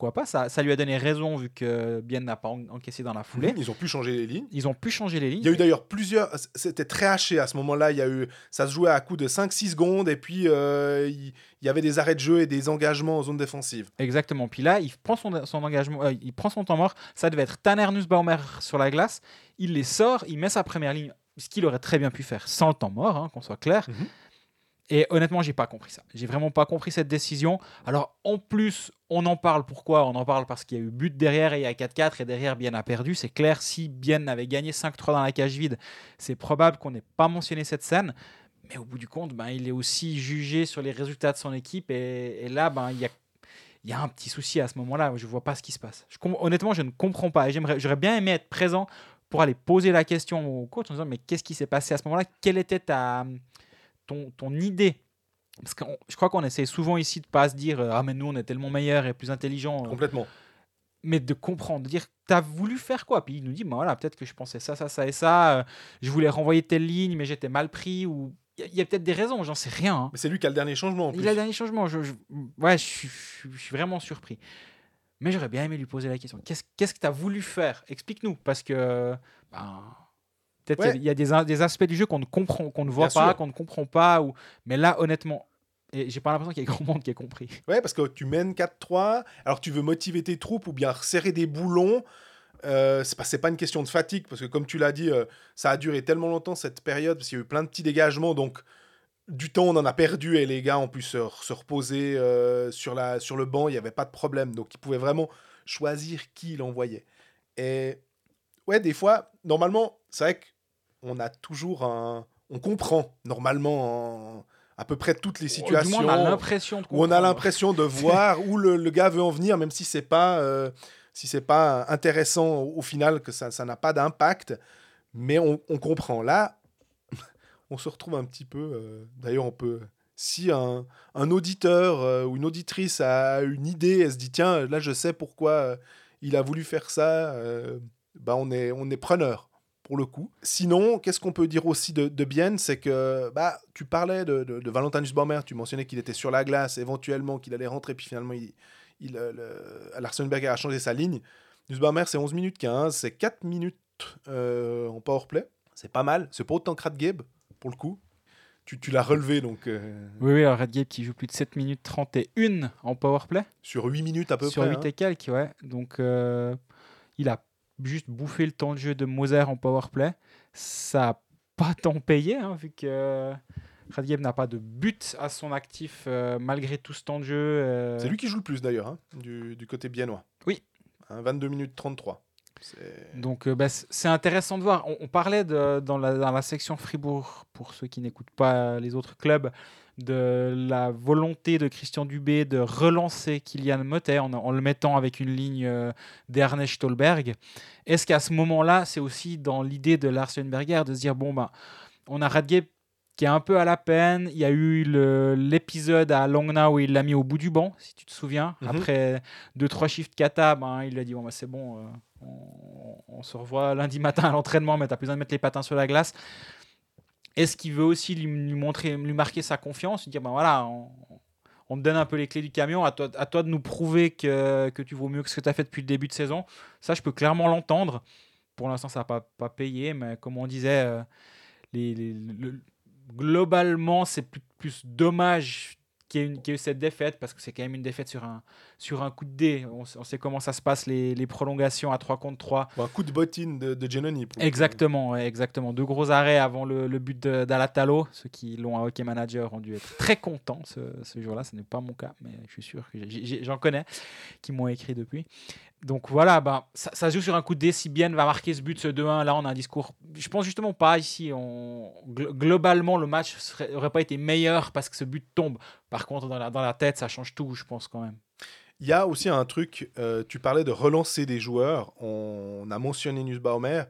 Pourquoi pas ça, ça lui a donné raison vu que Bien n'a pas en- encaissé dans la foulée. Ils ont pu changer les lignes. Ils ont pu changer les lignes. Il y a eu d'ailleurs plusieurs. C'était très haché à ce moment-là. Il y a eu, ça se jouait à coup de 5-6 secondes et puis euh, il, y avait des arrêts de jeu et des engagements en zone défensive. Exactement. Puis là, il prend son, son engagement, euh, il prend son temps mort. Ça devait être Tanner Nussbaumer sur la glace. Il les sort, il met sa première ligne, ce qu'il aurait très bien pu faire sans le temps mort, hein, qu'on soit clair. Mhm. Et honnêtement, j'ai pas compris ça. J'ai vraiment pas compris cette décision. Alors en plus, on en parle. Pourquoi? On en parle parce qu'il y a eu but derrière et il y a 4-4 et derrière Bien a perdu. C'est clair, si Bien avait gagné 5-3 dans la cage vide, c'est probable qu'on n'ait pas mentionné cette scène. Mais au bout du compte, ben, il est aussi jugé sur les résultats de son équipe. Et, là, ben, il y a un petit souci à ce moment-là. Je vois pas ce qui se passe. Honnêtement, je ne comprends pas. J'aurais bien aimé être présent pour aller poser la question au coach en disant mais qu'est-ce qui s'est passé à ce moment-là? Quelle était ta ton, ton idée Parce que je crois qu'on essaie souvent ici de pas se dire ah mais nous on est tellement meilleurs et plus intelligents, euh, Complètement. mais de comprendre, de dire t'as voulu faire quoi Puis il nous dit bah voilà peut-être que je pensais ça ça ça et ça. euh, je voulais renvoyer telle ligne mais j'étais mal pris ou il y a- peut-être des raisons. J'en sais rien. hein. Mais c'est lui qui a le dernier changement en plus. Il a le dernier changement. Je, je- ouais, je, suis- je vraiment surpris. Mais j'aurais bien aimé lui poser la question. Qu'est-ce qu'est-ce que tu as voulu faire Explique-nous. Parce que ben, peut-être Ouais. il y a, des, aspects du jeu qu'on ne comprend, qu'on ne voit Bien pas, qu'on ne comprend pas. Ou... Mais là, honnêtement, et j'ai pas l'impression qu'il y ait grand monde qui ait compris. Ouais, parce que tu mènes 4-3, alors tu veux motiver tes troupes ou bien resserrer des boulons. Euh, c'est pas, c'est pas une question de fatigue, parce que comme tu l'as dit, euh, ça a duré tellement longtemps cette période, parce qu'il y a eu plein de petits dégagements, donc du temps on en a perdu et les gars ont pu se, se reposer euh, sur, la, sur le banc, il n'y avait pas de problème, donc ils pouvaient vraiment choisir qui il envoyait. Et ouais, des fois, normalement, c'est vrai qu'on a toujours un... On comprend normalement en à peu près toutes les situations moins, on a l'impression de où on a l'impression de voir où le, le gars veut en venir, même si c'est pas euh, si c'est pas intéressant au, au final que ça ça n'a pas d'impact, mais on, on comprend. Là, on se retrouve un petit peu. euh, D'ailleurs, on peut. Si un, un auditeur euh, ou une auditrice a une idée, elle se dit tiens, là je sais pourquoi euh, il a voulu faire ça, euh, bah on est on est preneur pour le coup. Sinon, qu'est-ce qu'on peut dire aussi de, de bien, c'est que bah, tu parlais de, de, de Valentin Nussbaumer, tu mentionnais qu'il était sur la glace, éventuellement qu'il allait rentrer, puis finalement, il, il, euh, le, Larsenberger a changé sa ligne. Nussbaumer, c'est 11 minutes 15, c'est 4 minutes euh, en powerplay. C'est pas mal. C'est pas autant que Radgeb, pour le coup. Tu, tu l'as relevé, donc euh, Oui, oui, alors Redgate qui joue plus de 7 minutes 31 en powerplay. sur 8 minutes à peu sur près. 8 hein. et quelques, ouais. Donc, euh, il a juste bouffé le temps de jeu de Moser en powerplay. Ça n'a pas tant payé, hein, vu que Radgeb n'a pas de but à son actif euh, malgré tout ce temps de jeu. euh. C'est lui qui joue le plus d'ailleurs, hein, du, du côté biennois. Oui. Hein, 22 minutes 33. C'est- Donc, euh, bah, c'est intéressant de voir. On, on parlait de- dans, la, dans la section Fribourg, pour ceux qui n'écoutent pas les autres clubs, de la volonté de Christian Dubé de relancer Kylian Motet en, en le mettant avec une ligne euh, d'Ernest Stolberg. Est-ce qu'à ce moment-là, c'est aussi dans l'idée de Larsenberger de se dire bon, bah, on a Radgeb qui est un peu à la peine. Il y a eu l'épisode à Langnau où il l'a mis au bout du banc, si tu te souviens. Mhm. Après deux, trois shifts kata, ben, il a dit bon, bah, c'est bon, euh, on, on se revoit lundi matin à l'entraînement, mais tu plus besoin de mettre les patins sur la glace. Est-ce qu'il veut aussi lui, montrer, lui marquer sa confiance, lui dire ben voilà, on, te donne un peu les clés du camion, à toi, à toi de nous prouver que, que tu vaux mieux que ce que tu as fait depuis le début de saison. Ça, je peux clairement l'entendre. Pour l'instant, ça n'a pas, payé, mais comme on disait, euh, globalement, c'est plus dommage qu'il y, ait une- qu'il y ait eu cette défaite, parce que c'est quand même une défaite sur un, sur un coup de dé. On, sait comment ça se passe, les, les prolongations à 3 contre 3. Ou un coup de bottine de, de coup. Exactement, ouais, exactement. Deux gros arrêts avant le, le but de- d'Alatalo. Ceux qui l'ont à Hockey Manager ont dû être très contents ce, ce jour-là. Ce n'est pas mon cas, mais je suis sûr que j'ai- j'ai- j'en connais qui m'ont écrit depuis. Donc voilà, ben, ça, joue sur un coup de dé. Si Bien va marquer ce but, ce 2-1, là on a un discours. Je pense justement pas ici. Globalement, le match serait, aurait pas été meilleur parce que ce but tombe. Par contre, dans la, tête, ça change tout, je pense quand même. Il y a aussi un truc, euh, tu parlais de relancer des joueurs, on, a mentionné Nussbaumer,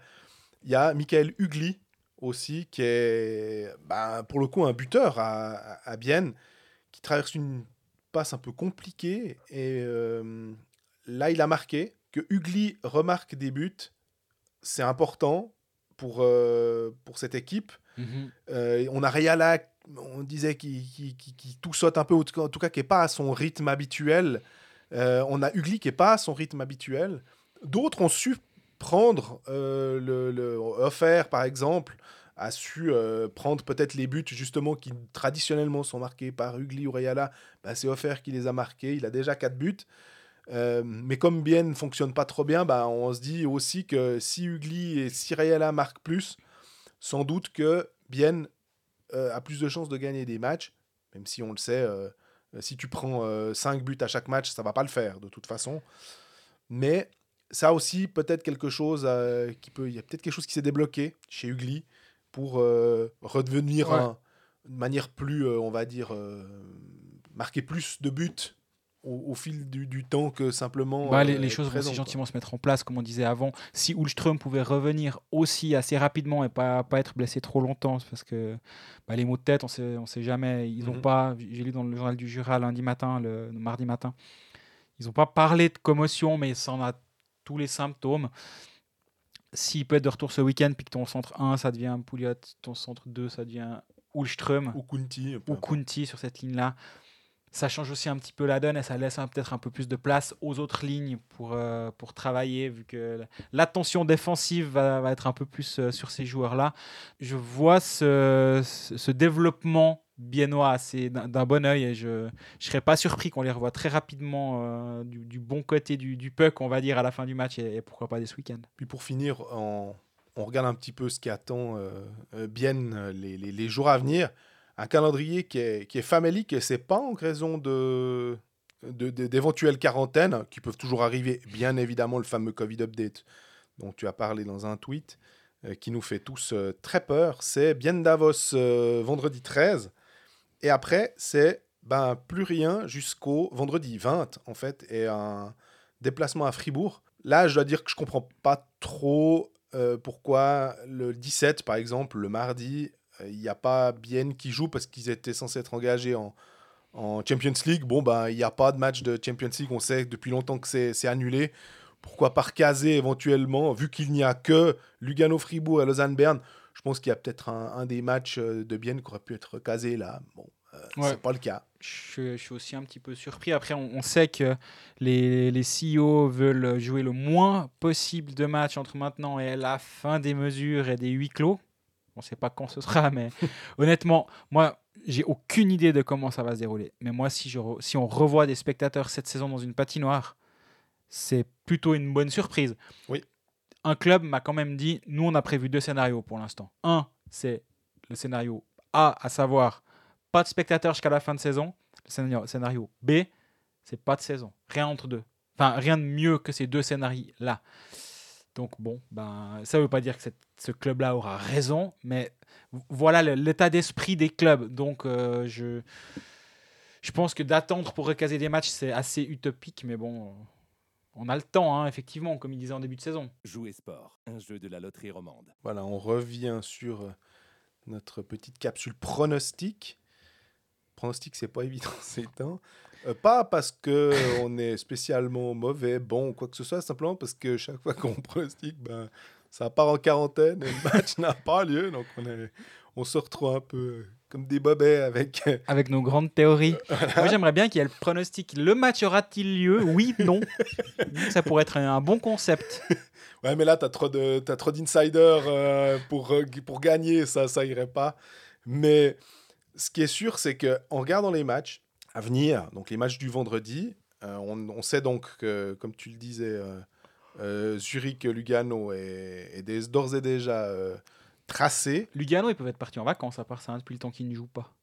il y a Michael Hugli aussi, qui est bah, pour le coup un buteur à, à, à Bienne, qui traverse une passe un peu compliquée, et euh, là il a marqué, que Hugli remarque des buts, c'est important pour, euh, pour cette équipe. Euh, on a Rayala, on disait qui, qui, qui- qui tout saute un peu, en tout cas qui n'est pas à son rythme habituel. Euh, on a Ugly qui n'est pas à son rythme habituel. D'autres ont su prendre le, le Offer, par exemple, a su euh, prendre peut-être les buts justement qui traditionnellement sont marqués par Ugly ou Rayala. Bah, c'est Offer qui les a marqués. Il a déjà 4 buts. Euh, mais comme Bien ne fonctionne pas trop bien, bah, on se dit aussi que si Ugly et si Rayala marquent plus, sans doute que Bien euh, a plus de chances de gagner des matchs, même si on le sait, euh, si tu prends 5 buts à chaque match, ça va pas le faire de toute façon. Mais ça aussi, peut-être quelque chose qui peut. Il y a peut-être quelque chose qui s'est débloqué chez Ugly pour redevenir Ouais. un- une manière plus, on va dire, marquer plus de buts au, au fil du, du temps que simplement. Bah, les, euh, les être choses vont aussi gentiment se mettre en place, comme on disait avant. Si Ulström pouvait revenir aussi assez rapidement et pas, pas être blessé trop longtemps, parce que bah, les maux de tête, on sait, on sait jamais. Ils ont Mhm. pas, j'ai lu dans le journal du Jura lundi matin, le, le mardi matin, ils n'ont pas parlé de commotion, mais ça en a tous les symptômes. S'il peut être de retour ce week-end, puis que ton centre 1, ça devient Pouliot, ton centre 2, ça devient Ulström Ou Kunti. ou. Kunti sur cette ligne-là. Ça change aussi un petit peu la donne et ça laisse peut-être un peu plus de place aux autres lignes pour, euh, pour travailler, vu que la- l'attention défensive va, va être un peu plus euh, sur ces joueurs-là. Je vois ce, ce développement biennois assez d'un bon oeil et je ne serais pas surpris qu'on les revoie très rapidement euh, du, du bon côté du, du puck, on va dire, à la fin du match et, pourquoi pas des ce week-end. Puis pour finir, on, on regarde un petit peu ce qui attend bien les- les jours à venir. Un calendrier qui est, qui est famélique et c'est pas en raison de d'éventuelles quarantaines qui peuvent toujours arriver. Bien évidemment, le fameux Covid update dont tu as parlé dans un tweet euh, qui nous fait tous euh, très peur. C'est bien Davos euh, vendredi 13 et après c'est ben, plus rien jusqu'au vendredi 20 en fait et un déplacement à Fribourg. Là, je dois dire que je comprends pas trop pourquoi le 17, par exemple, le mardi, il n'y a pas Bienne qui joue parce qu'ils étaient censés être engagés en, en Champions League. Bon, ben, il n'y a pas de match de Champions League. On sait depuis longtemps que c'est annulé. Pourquoi par caser éventuellement, vu qu'il n'y a que Lugano-Fribourg et Lausanne-Berne Je pense qu'il y a peut-être un, un des matchs euh, de Bienne qui aurait pu être casé là. Bon, euh, Ouais. c'est pas le cas. je, je suis aussi un petit peu surpris. Après, on, on sait que les, les CEO veulent jouer le moins possible de matchs entre maintenant et la fin des mesures et des huis clos. On ne sait pas quand ce sera, mais honnêtement, moi, j'ai aucune idée de comment ça va se dérouler. Mais moi, si, je re- si on revoit des spectateurs cette saison dans une patinoire, c'est plutôt une bonne surprise. Oui. Un club m'a quand même dit, nous, on a prévu deux scénarios pour l'instant. Un, c'est le scénario A, à savoir pas de spectateurs jusqu'à la fin de saison. Le scénario, scénario B, c'est pas de saison. Rien entre deux. Enfin, rien de mieux que ces deux scénarios-là. Donc bon, ben, ça ne veut pas dire que cette- ce club-là aura raison, mais voilà l'état d'esprit des clubs. Donc euh, je, je pense que d'attendre pour recaser des matchs, c'est assez utopique, mais bon, on a le temps, hein, effectivement, comme il disait en début de saison. Jouer sport, un jeu de la loterie romande. Voilà, on revient sur euh, notre petite capsule pronostic. Pronostic, c'est pas évident ces temps. Euh, pas parce que on est spécialement mauvais, bon ou quoi que ce soit, simplement parce que chaque fois qu'on pronostique, ben, ça part en quarantaine et le match n'a pas lieu. Donc on, est, on se retrouve un peu comme des bobets avec. euh, Avec nos grandes théories. Moi, j'aimerais bien qu'il y ait le pronostic. Le match aura-t-il lieu? Oui, non. ça pourrait être un bon concept. Ouais, mais là, tu as trop de- t'as trop d'insiders euh, pour, pour gagner, ça, ça irait pas. Mais ce qui est sûr, c'est qu'en regardant les matchs à venir, donc les matchs du vendredi, euh, on, on sait donc que, comme tu le disais, euh, euh, Zurich-Lugano est, est des- d'ores et déjà tracé Lugano, ils peuvent être partis en vacances, à part ça, hein, depuis le temps qu'ils ne jouent pas.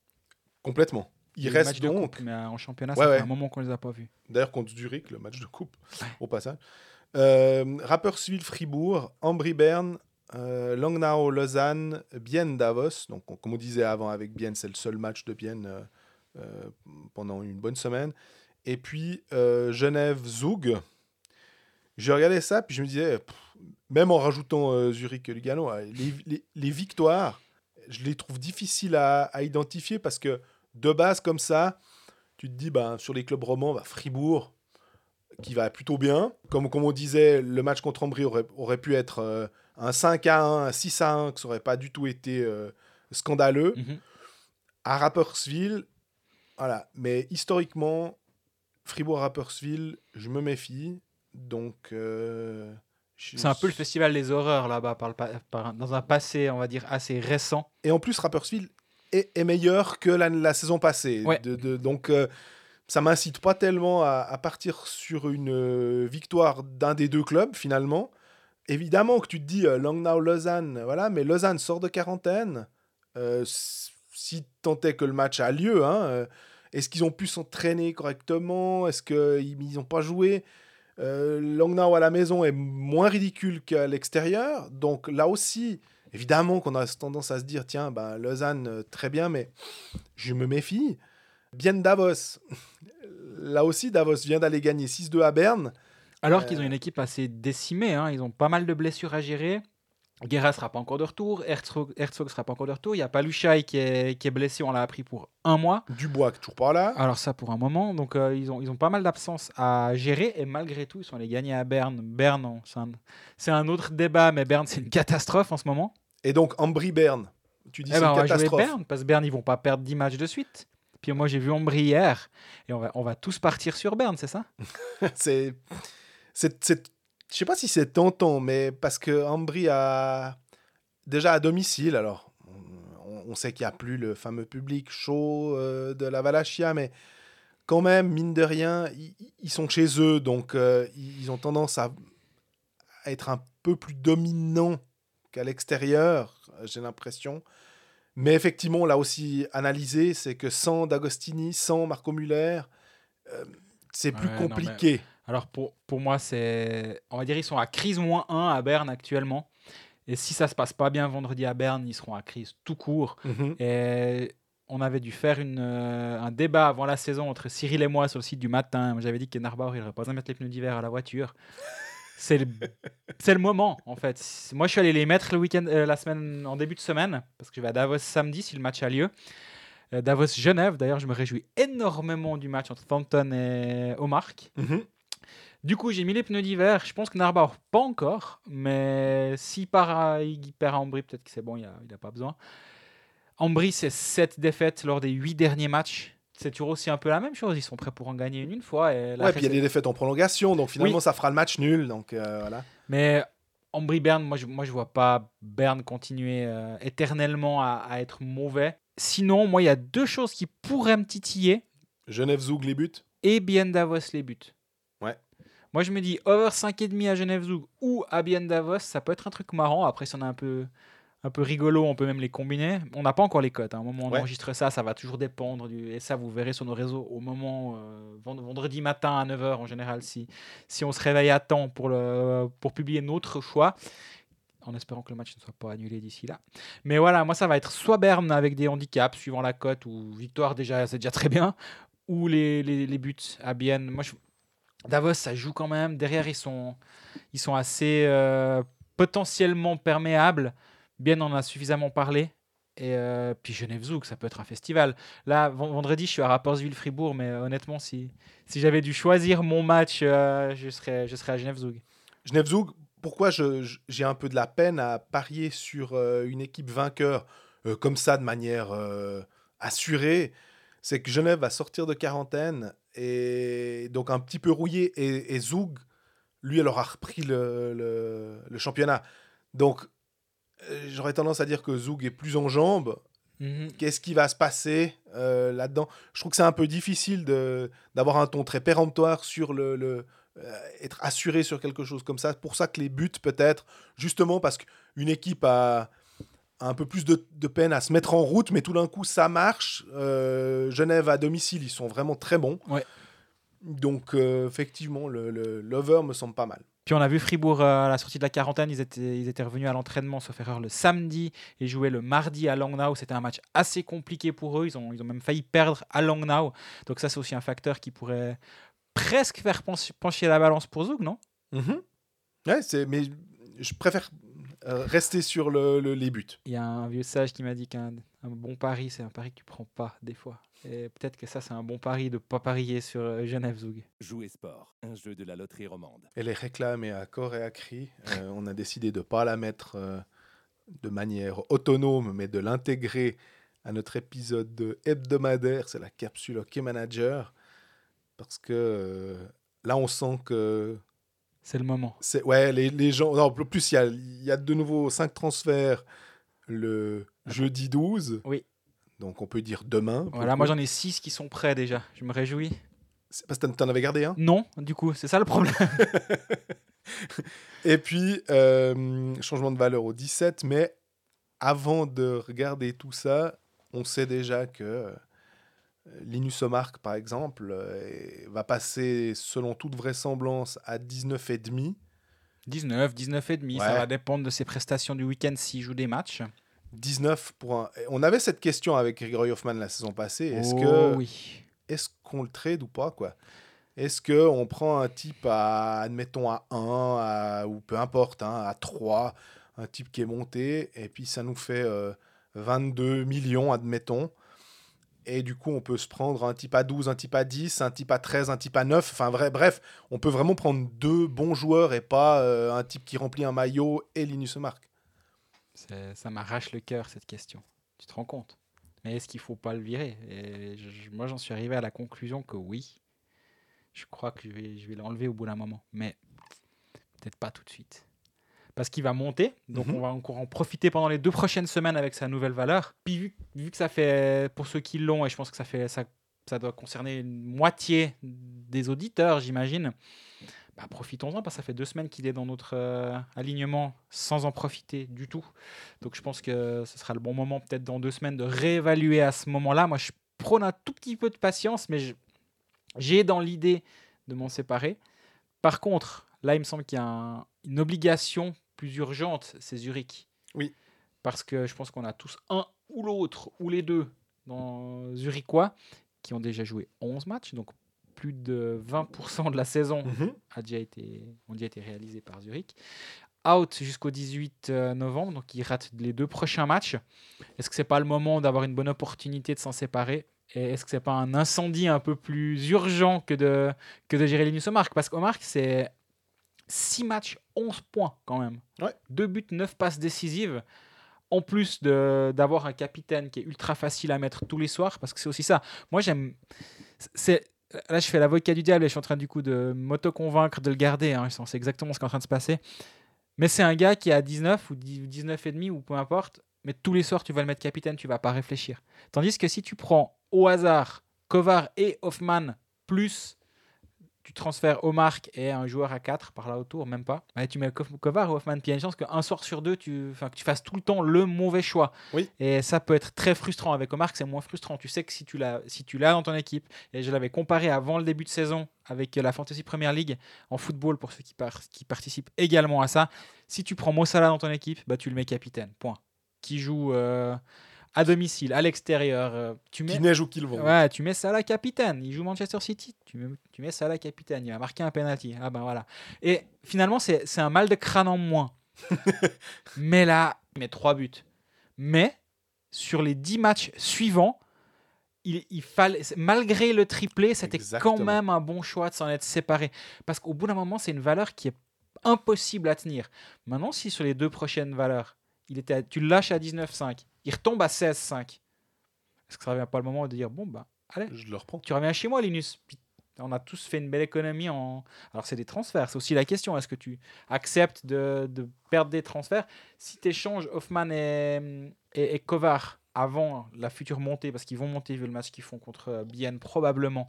complètement. Il reste donc, coupe, mais en championnat, Ouais, ça ouais. fait un moment qu'on les a pas vus. d'ailleurs contre Zurich, le match de coupe, Ouais. au passage, euh, Rapperswil-Fribourg, Ambry-Berne, euh, Langnau-Lausanne, Bienne-Davos. Donc, on- comme on disait avant avec Bienne, c'est le seul match de Bienne pendant une bonne semaine. Et puis euh, Genève-Zug. Je regardais ça, puis je me disais, pff, même en rajoutant euh, Zurich et Lugano, euh, les, les- les victoires, je les trouve difficiles à, à identifier parce que de base, comme ça, tu te dis, bah, sur les clubs romans, bah, Fribourg, qui va plutôt bien. Comme, comme on disait, le match contre Ambry aurait, aurait pu être euh, un 5 à 1, un 6 à 1, que ça aurait pas du tout été euh, scandaleux. Mhm. À Rapperswil, voilà. Mais historiquement, Fribourg-Rapperswil, je me méfie. Donc. euh, C'est un peu le festival des horreurs là-bas, par par dans un passé, on va dire, assez récent. Et en plus, Rapperswil est, est meilleur que la, la saison passée. Ouais. De- de- donc, euh, ça m'incite pas tellement à, à partir sur une euh, victoire d'un des deux clubs, finalement. Évidemment que tu te dis euh, Langnau-Lausanne, voilà, mais Lausanne sort de quarantaine. Euh, si tant est que le match a lieu, hein, euh, est-ce qu'ils ont pu s'entraîner correctement? Est-ce qu'ils n'ont pas joué? Euh, Langnau à la maison est moins ridicule qu'à l'extérieur. Donc là aussi, évidemment qu'on a tendance à se dire tiens, ben, Lausanne, euh, très bien, mais je me méfie. Bien Davos. Là aussi, Davos vient d'aller gagner 6-2 à Berne. Alors Euh. qu'ils ont une équipe assez décimée, hein, ils ont pas mal de blessures à gérer. Guerra sera pas encore de retour, Herzog, Herzog sera pas encore de retour. Il y a Paluchai qui est, qui est blessé, on l'a appris pour un mois. Dubois, toujours pas là. Alors ça pour un moment, donc euh, ils, ont, ils ont pas mal d'absences à gérer et malgré tout ils sont allés gagner à Berne. Berne, c'est un, c'est un autre débat, mais Berne c'est une catastrophe en ce moment. Et donc, Ambry-Berne. Tu dis Eh c'est ben, une va jouer catastrophe. Berne parce que Berne ils vont pas perdre 10 matchs de suite. Puis moi j'ai vu Ombry hier et on va, on va tous partir sur Berne, c'est ça? C'est, c'est, c'est- je sais pas si c'est tentant, mais parce que Ambry a déjà à domicile, alors on, on sait qu'il n'y a plus le fameux public chaud euh, de la Valachia, mais quand même, mine de rien, ils, sont chez eux, donc euh, ils ont tendance à, à être un peu plus dominants qu'à l'extérieur, j'ai l'impression. Mais effectivement, là aussi analysé, c'est que sans D'Agostini, sans Marco Muller, euh, c'est plus Ouais, compliqué. Alors pour, pour moi, c'est. On va dire ils sont à crise moins 1 à Berne actuellement. Et si ça se passe pas bien vendredi à Berne, ils seront à crise tout court. Mhm. Et on avait dû faire une, euh, un débat avant la saison entre Cyril et moi sur le site du matin. J'avais dit que Narbauer, il n'aurait pas besoin de mettre les pneus d'hiver à la voiture. C'est le, c'est le moment, en fait. Moi, je suis allé les mettre le week-end, euh, la semaine, en début de semaine, parce que je vais à Davos samedi si le match a lieu. Euh, Davos-Genève, d'ailleurs, je me réjouis énormément du match entre Thornton et Omark. Mhm. Du coup, j'ai mis les pneus d'hiver. Je pense que Narbauer, pas encore. Mais s'il part à, il perd à Ambry, peut-être que c'est bon, il n'a a pas besoin. Ambry, c'est 7 défaites lors des 8 derniers matchs. c'est toujours aussi un peu la même chose. Ils sont prêts pour en gagner une une fois. Et Ouais, puis il y a des défaites en prolongation, donc finalement Oui. ça fera le match nul. Donc euh, voilà. Mais Ambry Berne, moi je, moi je vois pas Berne continuer euh, éternellement à, à être mauvais. Sinon, moi il y a deux choses qui pourraient me titiller Genève Zoug les buts. et Bien Davos les buts. Moi je me dis over 5,5 à Genève Zoug ou à Bien Davos, ça peut être un truc marrant. Après, si on est un peu, un peu rigolo, on peut même les combiner. On n'a pas encore les cotes. hein. Au moment où on Ouais. enregistre ça, ça va toujours dépendre. Du... Et ça, vous verrez sur nos réseaux au moment, euh, vend- vendredi matin à 9h en général, si, si on se réveille à temps pour, le, pour publier notre choix. En espérant que le match ne soit pas annulé d'ici là. Mais voilà, moi ça va être soit Berne avec des handicaps suivant la cote ou victoire déjà, c'est déjà très bien, ou les, les, les buts à Bienne. Moi, je- Davos, ça joue quand même. Derrière, ils sont, ils sont assez euh, potentiellement perméables. Bien, on en a suffisamment parlé. Et euh, puis Genève Zouk, ça peut être un festival. Là, ven- vendredi, je suis à Rapperswil-Fribourg, mais honnêtement, si, si j'avais dû choisir mon match, euh, je, serais, je serais à Genève Zouk. Genève Zoug, pourquoi j'ai un peu de la peine à parier sur une équipe vainqueur comme ça de manière assurée? C'est que Genève va sortir de quarantaine et donc un petit peu rouillé et, et Zoug, lui, elle aura repris le, le- le championnat. Donc euh, j'aurais tendance à dire que Zoug est plus en jambes. Mhm. Qu'est-ce qui va se passer euh, là-dedans? Je trouve que c'est un peu difficile de- d'avoir un ton très péremptoire sur le, le- euh, être assuré sur quelque chose comme ça. Pour ça que les buts, peut-être, justement parce qu'une équipe a, a un peu plus de, de peine à se mettre en route, mais tout d'un coup, ça marche. Euh, Genève à domicile, ils sont vraiment très bons. Ouais. Donc, euh, effectivement, le, le- l'over me semble pas mal. Puis on a vu Fribourg euh, à la sortie de la quarantaine, ils étaient, ils étaient revenus à l'entraînement, sauf erreur, le samedi et jouaient le mardi à Langnau. C'était un match assez compliqué pour eux. Ils ont, ils ont même failli perdre à Langnau. Donc ça, c'est aussi un facteur qui pourrait presque faire pencher, la balance pour Zug, non? Mhm. Ouais, c'est, mais je préfère euh, rester sur le- le- les buts. Il y a un vieux sage qui m'a dit qu'un un bon pari, c'est un pari que tu prends pas des fois. Et peut-être que ça, c'est un bon pari de ne pas parier sur euh, Genève Zug. Jouer sport, un jeu de la loterie romande. Elle est réclamée à corps et à cri. Euh, on a décidé de ne pas la mettre euh, de manière autonome, mais de l'intégrer à notre épisode de hebdomadaire. C'est la capsule Hockey Manager. Parce que euh, là, on sent que. C'est le moment. c'est Ouais, les, les gens. Non, en plus, il y a, y a de nouveau 5 transferts le jeudi 12. Oui. Donc, on peut dire demain. Voilà, moi j'en ai 6 qui sont prêts déjà. Je me réjouis. C'est parce que t'en- avais gardé un? Non, du coup, c'est ça le problème. Et puis, euh, changement de valeur au 17, mais avant de regarder tout ça, on sait déjà que euh, Linus Omark, par exemple, euh, va passer, selon toute vraisemblance, à 19,5. 19, 19 et demi, ça Ouais. va dépendre de ses prestations du week-end s'il joue des matchs. 19 pour un... On avait cette question avec Gregory Hoffman la saison passée. Est-ce Oh que oui. est-ce qu'on le trade ou pas quoi? Est-ce que on prend un type à admettons à 1 à- ou peu importe hein, à 3, un type qui est monté et puis ça nous fait euh, 22 millions admettons et du coup on peut se prendre un type à 12, un type à 10, un type à 13, un type à 9, enfin vrai bref, on peut vraiment prendre deux bons joueurs et pas euh, un type qui remplit un maillot et Linus Mark. C'est- Ça m'arrache le cœur cette question. Tu te rends compte? Mais est-ce qu'il faut pas le virer? Moi j'en suis arrivé à la conclusion que oui. Je crois que je vais l'enlever au bout d'un moment. Mais peut-être pas tout de suite. Parce qu'il va monter, donc Mhm. on va encore en profiter pendant les deux prochaines semaines avec sa nouvelle valeur. Puis vu, vu que ça fait, pour ceux qui l'ont, et je pense que ça, fait, ça, ça doit concerner une moitié des auditeurs, j'imagine, bah, profitons-en, parce que ça fait deux semaines qu'il est dans notre euh, alignement sans en profiter du tout. Donc je pense que ce sera le bon moment, peut-être dans deux semaines, de réévaluer à ce moment-là. Moi, je prône un tout petit peu de patience, mais j'ai dans l'idée de m'en séparer. Par contre, là, il me semble qu'il y a un- une obligation plus urgente, c'est Zurich. Oui. Parce que je pense qu'on a tous un ou l'autre, ou les deux, dans Zurichois, qui ont déjà joué 11 matchs, donc plus de 20% de la saison a déjà été, ont déjà été réalisés par Zurich. Out jusqu'au 18 euh, novembre, donc il rate les deux prochains matchs. Est-ce que c'est pas le moment d'avoir une bonne opportunité de s'en séparer? Est-ce que c'est pas un incendie un peu plus urgent que de, que de gérer Linus Omark? Parce qu'Omark, c'est 6 matchs, 11 points quand même. Ouais. 2 buts, 9 passes décisives. en plus d'avoir un capitaine qui est ultra facile à mettre tous les soirs, parce que c'est aussi ça. Moi, j'aime. c'est Là, je fais l'avocat du diable et je suis en train du coup de m'auto-convaincre de le garder. Hein. C'est exactement ce qui est en train de se passer. Mais c'est un gars qui a 19 ou 10 19 et demi ou peu importe. Mais tous les soirs, tu vas le mettre capitaine, tu vas pas réfléchir. Tandis que si tu prends au hasard Kovar et Hoffman plus tu transfères Omar et un joueur à 4 par là autour, même pas. Ouais, tu mets Ko- Kovar ou Hoffman, puis il y a une chance qu'un soir sur deux, tu, que tu fasses tout le temps le mauvais choix. Oui. Et ça peut être très frustrant. Avec Omar, c'est moins frustrant. Tu sais que si tu l'as si tu dans ton équipe, et je l'avais comparé avant le début de saison avec la Fantasy Premier League en football pour ceux qui, par- qui participent également à ça. Si tu prends Mo Salah dans ton équipe, bah, tu le mets capitaine. Point. Qui joue euh, à domicile, à l'extérieur. euh, tu mets Qui neige ou qui le vent. Ouais, tu mets Salah capitaine. Il joue Manchester City. Tu mets, tu mets Salah capitaine. Il va marquer un penalty. Ah ben voilà. Et finalement, c'est un mal de crâne en moins. Mais là, il met 3 buts. Mais sur les 10 matchs suivants, il, il fallait, malgré le triplé, c'était quand même un bon choix de s'en être séparé. Parce qu'au bout d'un moment, c'est une valeur qui est impossible à tenir. Maintenant, si sur les deux prochaines valeurs, il était à- tu le lâches à 19,5, il retombe à 16,5, est-ce que ça ne revient pas le moment de dire, bon, bah, allez, Je le reprends. tu reviens chez moi, Linus. Puis on a tous fait une belle économie en. Alors, c'est des transferts. C'est aussi la question. Est-ce que tu acceptes de, de perdre des transferts? Si tu échanges Hoffman et, et, et Kovar avant la future montée, parce qu'ils vont monter vu le match qu'ils font contre euh, Bienne, probablement,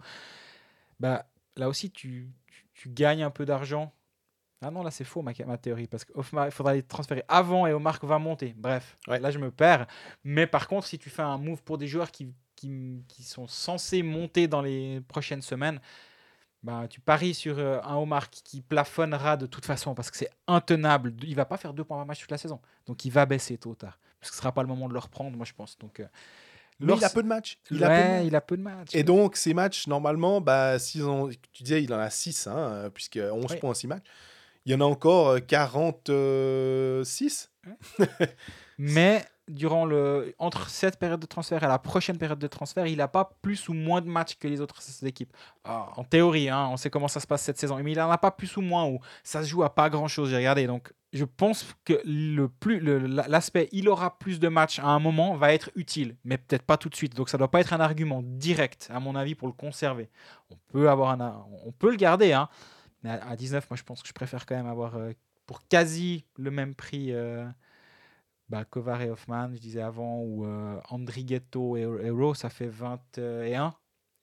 bah, là aussi, tu, tu, tu gagnes un peu d'argent. Ah non, là, c'est faux, ma, ma théorie, parce qu'il faudra les transférer avant et Omar va monter. Bref, Ouais. là, je me perds. Mais par contre, si tu fais un move pour des joueurs qui, qui, qui sont censés monter dans les prochaines semaines, bah, tu paries sur euh, un Omar qui, qui plafonnera de toute façon parce que c'est intenable. Il va pas faire deux points par match toute la saison. Donc il va baisser tôt ou tard. Parce que ce sera pas le moment de le reprendre, moi je pense. Donc, euh, Mais lors- il a peu de matchs. Il ouais, a peu de matchs. il a peu de matchs. Et donc, ces matchs, normalement, bah, s'ils ont, tu disais, il en a 6, hein, puisque 11 Oui. points en 6 matchs. Il y en a encore euh, 46. Mais durant le entre cette période de transfert et la prochaine période de transfert, il n'a pas plus ou moins de matchs que les autres équipes. Ah, en théorie, hein, on sait comment ça se passe cette saison, mais il n'en a pas plus ou moins où ça se joue à pas grand chose. J'ai regardé, donc je pense que le plus l'aspect il aura plus de matchs à un moment va être utile, mais peut-être pas tout de suite. Donc ça doit pas être un argument direct, à mon avis, pour le conserver. On peut avoir un, on peut le garder, hein, mais à, à 19, moi je pense que je préfère quand même avoir euh, pour quasi le même prix. euh, bah, Kovar et Hoffman, je disais avant, ou euh, Andrighetto et Hero, ça fait 21. Euh,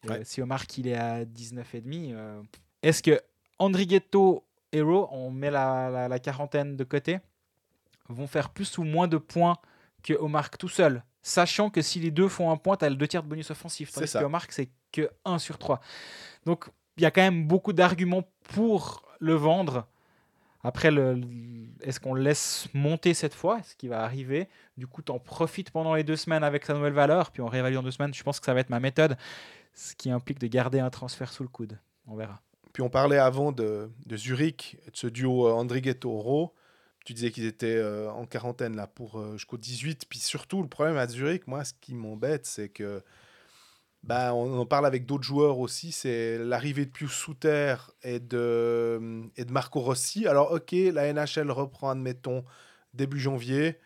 Ouais. si Omar qu'il est à 19,5, euh, est-ce que Andrighetto, Hero, on met la, la- la quarantaine de côté, vont faire plus ou moins de points que Omar tout seul Sachant que si les deux font un point, tu as le deux tiers de bonus offensif. Tandis que Omar, c'est que 1 sur 3. Donc, il y a quand même beaucoup d'arguments pour le vendre. Après, est-ce qu'on le laisse monter cette fois? Ce qui va arriver? Du coup, tu en profites pendant les deux semaines avec sa nouvelle valeur, puis on réévalue en deux semaines. Je pense que ça va être ma méthode, ce qui implique de garder un transfert sous le coude. On verra. Puis on parlait avant de, de Zurich, de ce duo euh, Andrighetto-Oro. Tu disais qu'ils étaient euh, en quarantaine là pour euh, jusqu'au 18. Puis surtout, le problème à Zurich, moi, ce qui m'embête, c'est que bah, on en parle avec d'autres joueurs aussi, c'est l'arrivée de Pius Souter et de, et de Marco Rossi. Alors, ok, la NHL reprend, admettons, début janvier.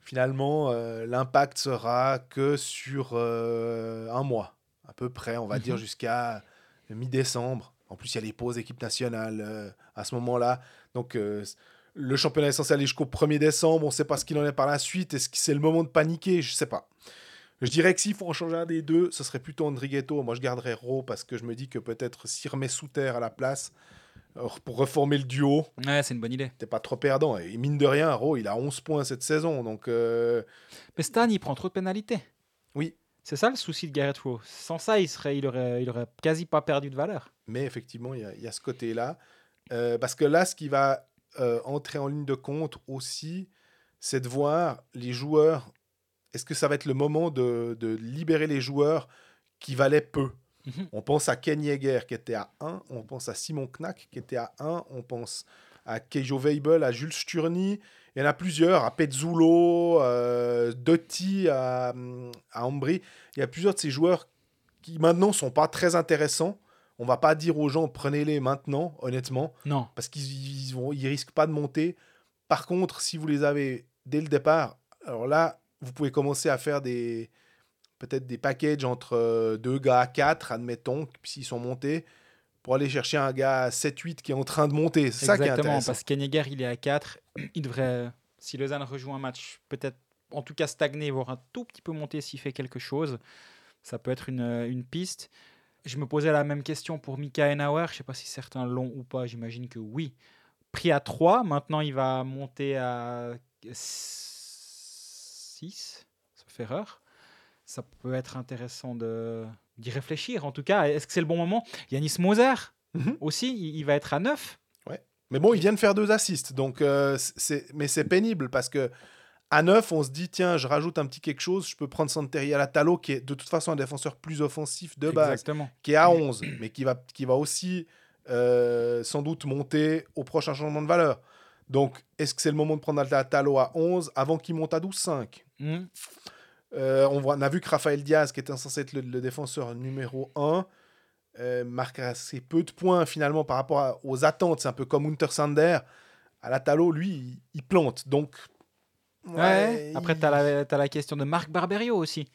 Finalement, euh, l'impact sera que sur euh, un mois, à peu près, on va dire, Mhm. jusqu'à mi-décembre. En plus, il y a les pauses équipe nationale euh, à ce moment-là. Donc, le championnat est censé aller jusqu'au 1er décembre. On ne sait pas ce qu'il en est par la suite. Est-ce que c'est le moment de paniquer? Je ne sais pas. Je dirais que s'il faut en changer un des deux, ce serait plutôt Andrighetto. Moi, je garderais Ro parce que je me dis que peut-être s'il remet sous terre à la place pour reformer le duo, Ouais, c'est une bonne idée. t'es pas trop perdant. Et mine de rien, Ro, il a 11 points cette saison. Donc, euh, Mais Stan, il prend trop de pénalités. Oui. C'est ça le souci de Garrett Rowe. Sans ça, il, serait, il, aurait, il aurait quasi pas perdu de valeur. Mais effectivement, il y a, il y a ce côté-là. Euh, parce que là, ce qui va euh, entrer en ligne de compte aussi, c'est de voir les joueurs. Est-ce que ça va être le moment de, de libérer les joueurs qui valaient peu? Mhm. On pense à Ken Yeager qui était à 1, on pense à Simon Knack qui était à 1, on pense à Keijo Weibel, à Jules Sturny. Il y en a plusieurs, à Pezzulo, euh, Dotti, à, à Ambry. Il y a plusieurs de ces joueurs qui maintenant sont pas très intéressants. On va pas dire aux gens prenez-les maintenant, honnêtement, Non. parce qu'ils ils ils risquent pas de monter. Par contre, si vous les avez dès le départ, Alors là, vous pouvez commencer à faire des peut-être des packages entre euh, deux gars à 4, admettons, s'ils sont montés, pour aller chercher un gars à 7-8 qui est en train de monter. C'est ça qui est Exactement, intéressant. parce il est à 4. Il devrait, si Lausanne rejoue un match, peut-être en tout cas stagner, voire un tout petit peu monter s'il fait quelque chose. Ça peut être une, une piste. Je me posais la même question pour Mika Henauer. Je ne sais pas si certains l'ont ou pas. J'imagine que oui. Pris à 3, maintenant il va monter à 6, sauf erreur. Ça peut être intéressant de d'y réfléchir. En tout cas, est-ce que c'est le bon moment? Yanis Moser Mhm. aussi, il, il va être à 9. Mais bon, il vient de faire deux assists, donc euh, c'est mais c'est pénible parce que à 9, on se dit tiens, je rajoute un petit quelque chose, je peux prendre Santeri Alatalo qui est de toute façon un défenseur plus offensif de base, Exactement. qui est à 11, mais qui va qui va aussi euh, sans doute monter au prochain changement de valeur. Donc, est-ce que c'est le moment de prendre Alatalo à 11 avant qu'il monte à 12-5 Mhm. Euh, on, a vu que Raphaël Diaz, qui était censé être le, le défenseur numéro 1, euh, marque assez peu de points finalement par rapport à- aux attentes. C'est un peu comme Hunter Sander. À lui, il, il plante. Donc, Ouais. il- Après, tu as, la question de Marc Barberio aussi.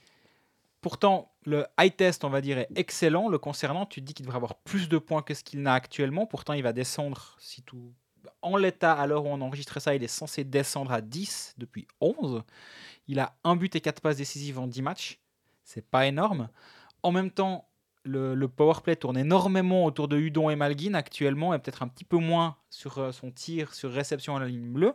Pourtant, le high test, on va dire, est excellent. Le concernant, tu te dis qu'il devrait avoir plus de points que ce qu'il n'a actuellement. Pourtant, il va descendre, si tout. En l'état, à l'heure où on enregistre ça, il est censé descendre à 10 depuis 11. Il a un but et 4 passes décisives en 10 matchs. C'est pas énorme. En même temps, le, le powerplay tourne énormément autour de Hudon et Malguin actuellement, et peut-être un petit peu moins sur euh, son tir sur réception à la ligne bleue.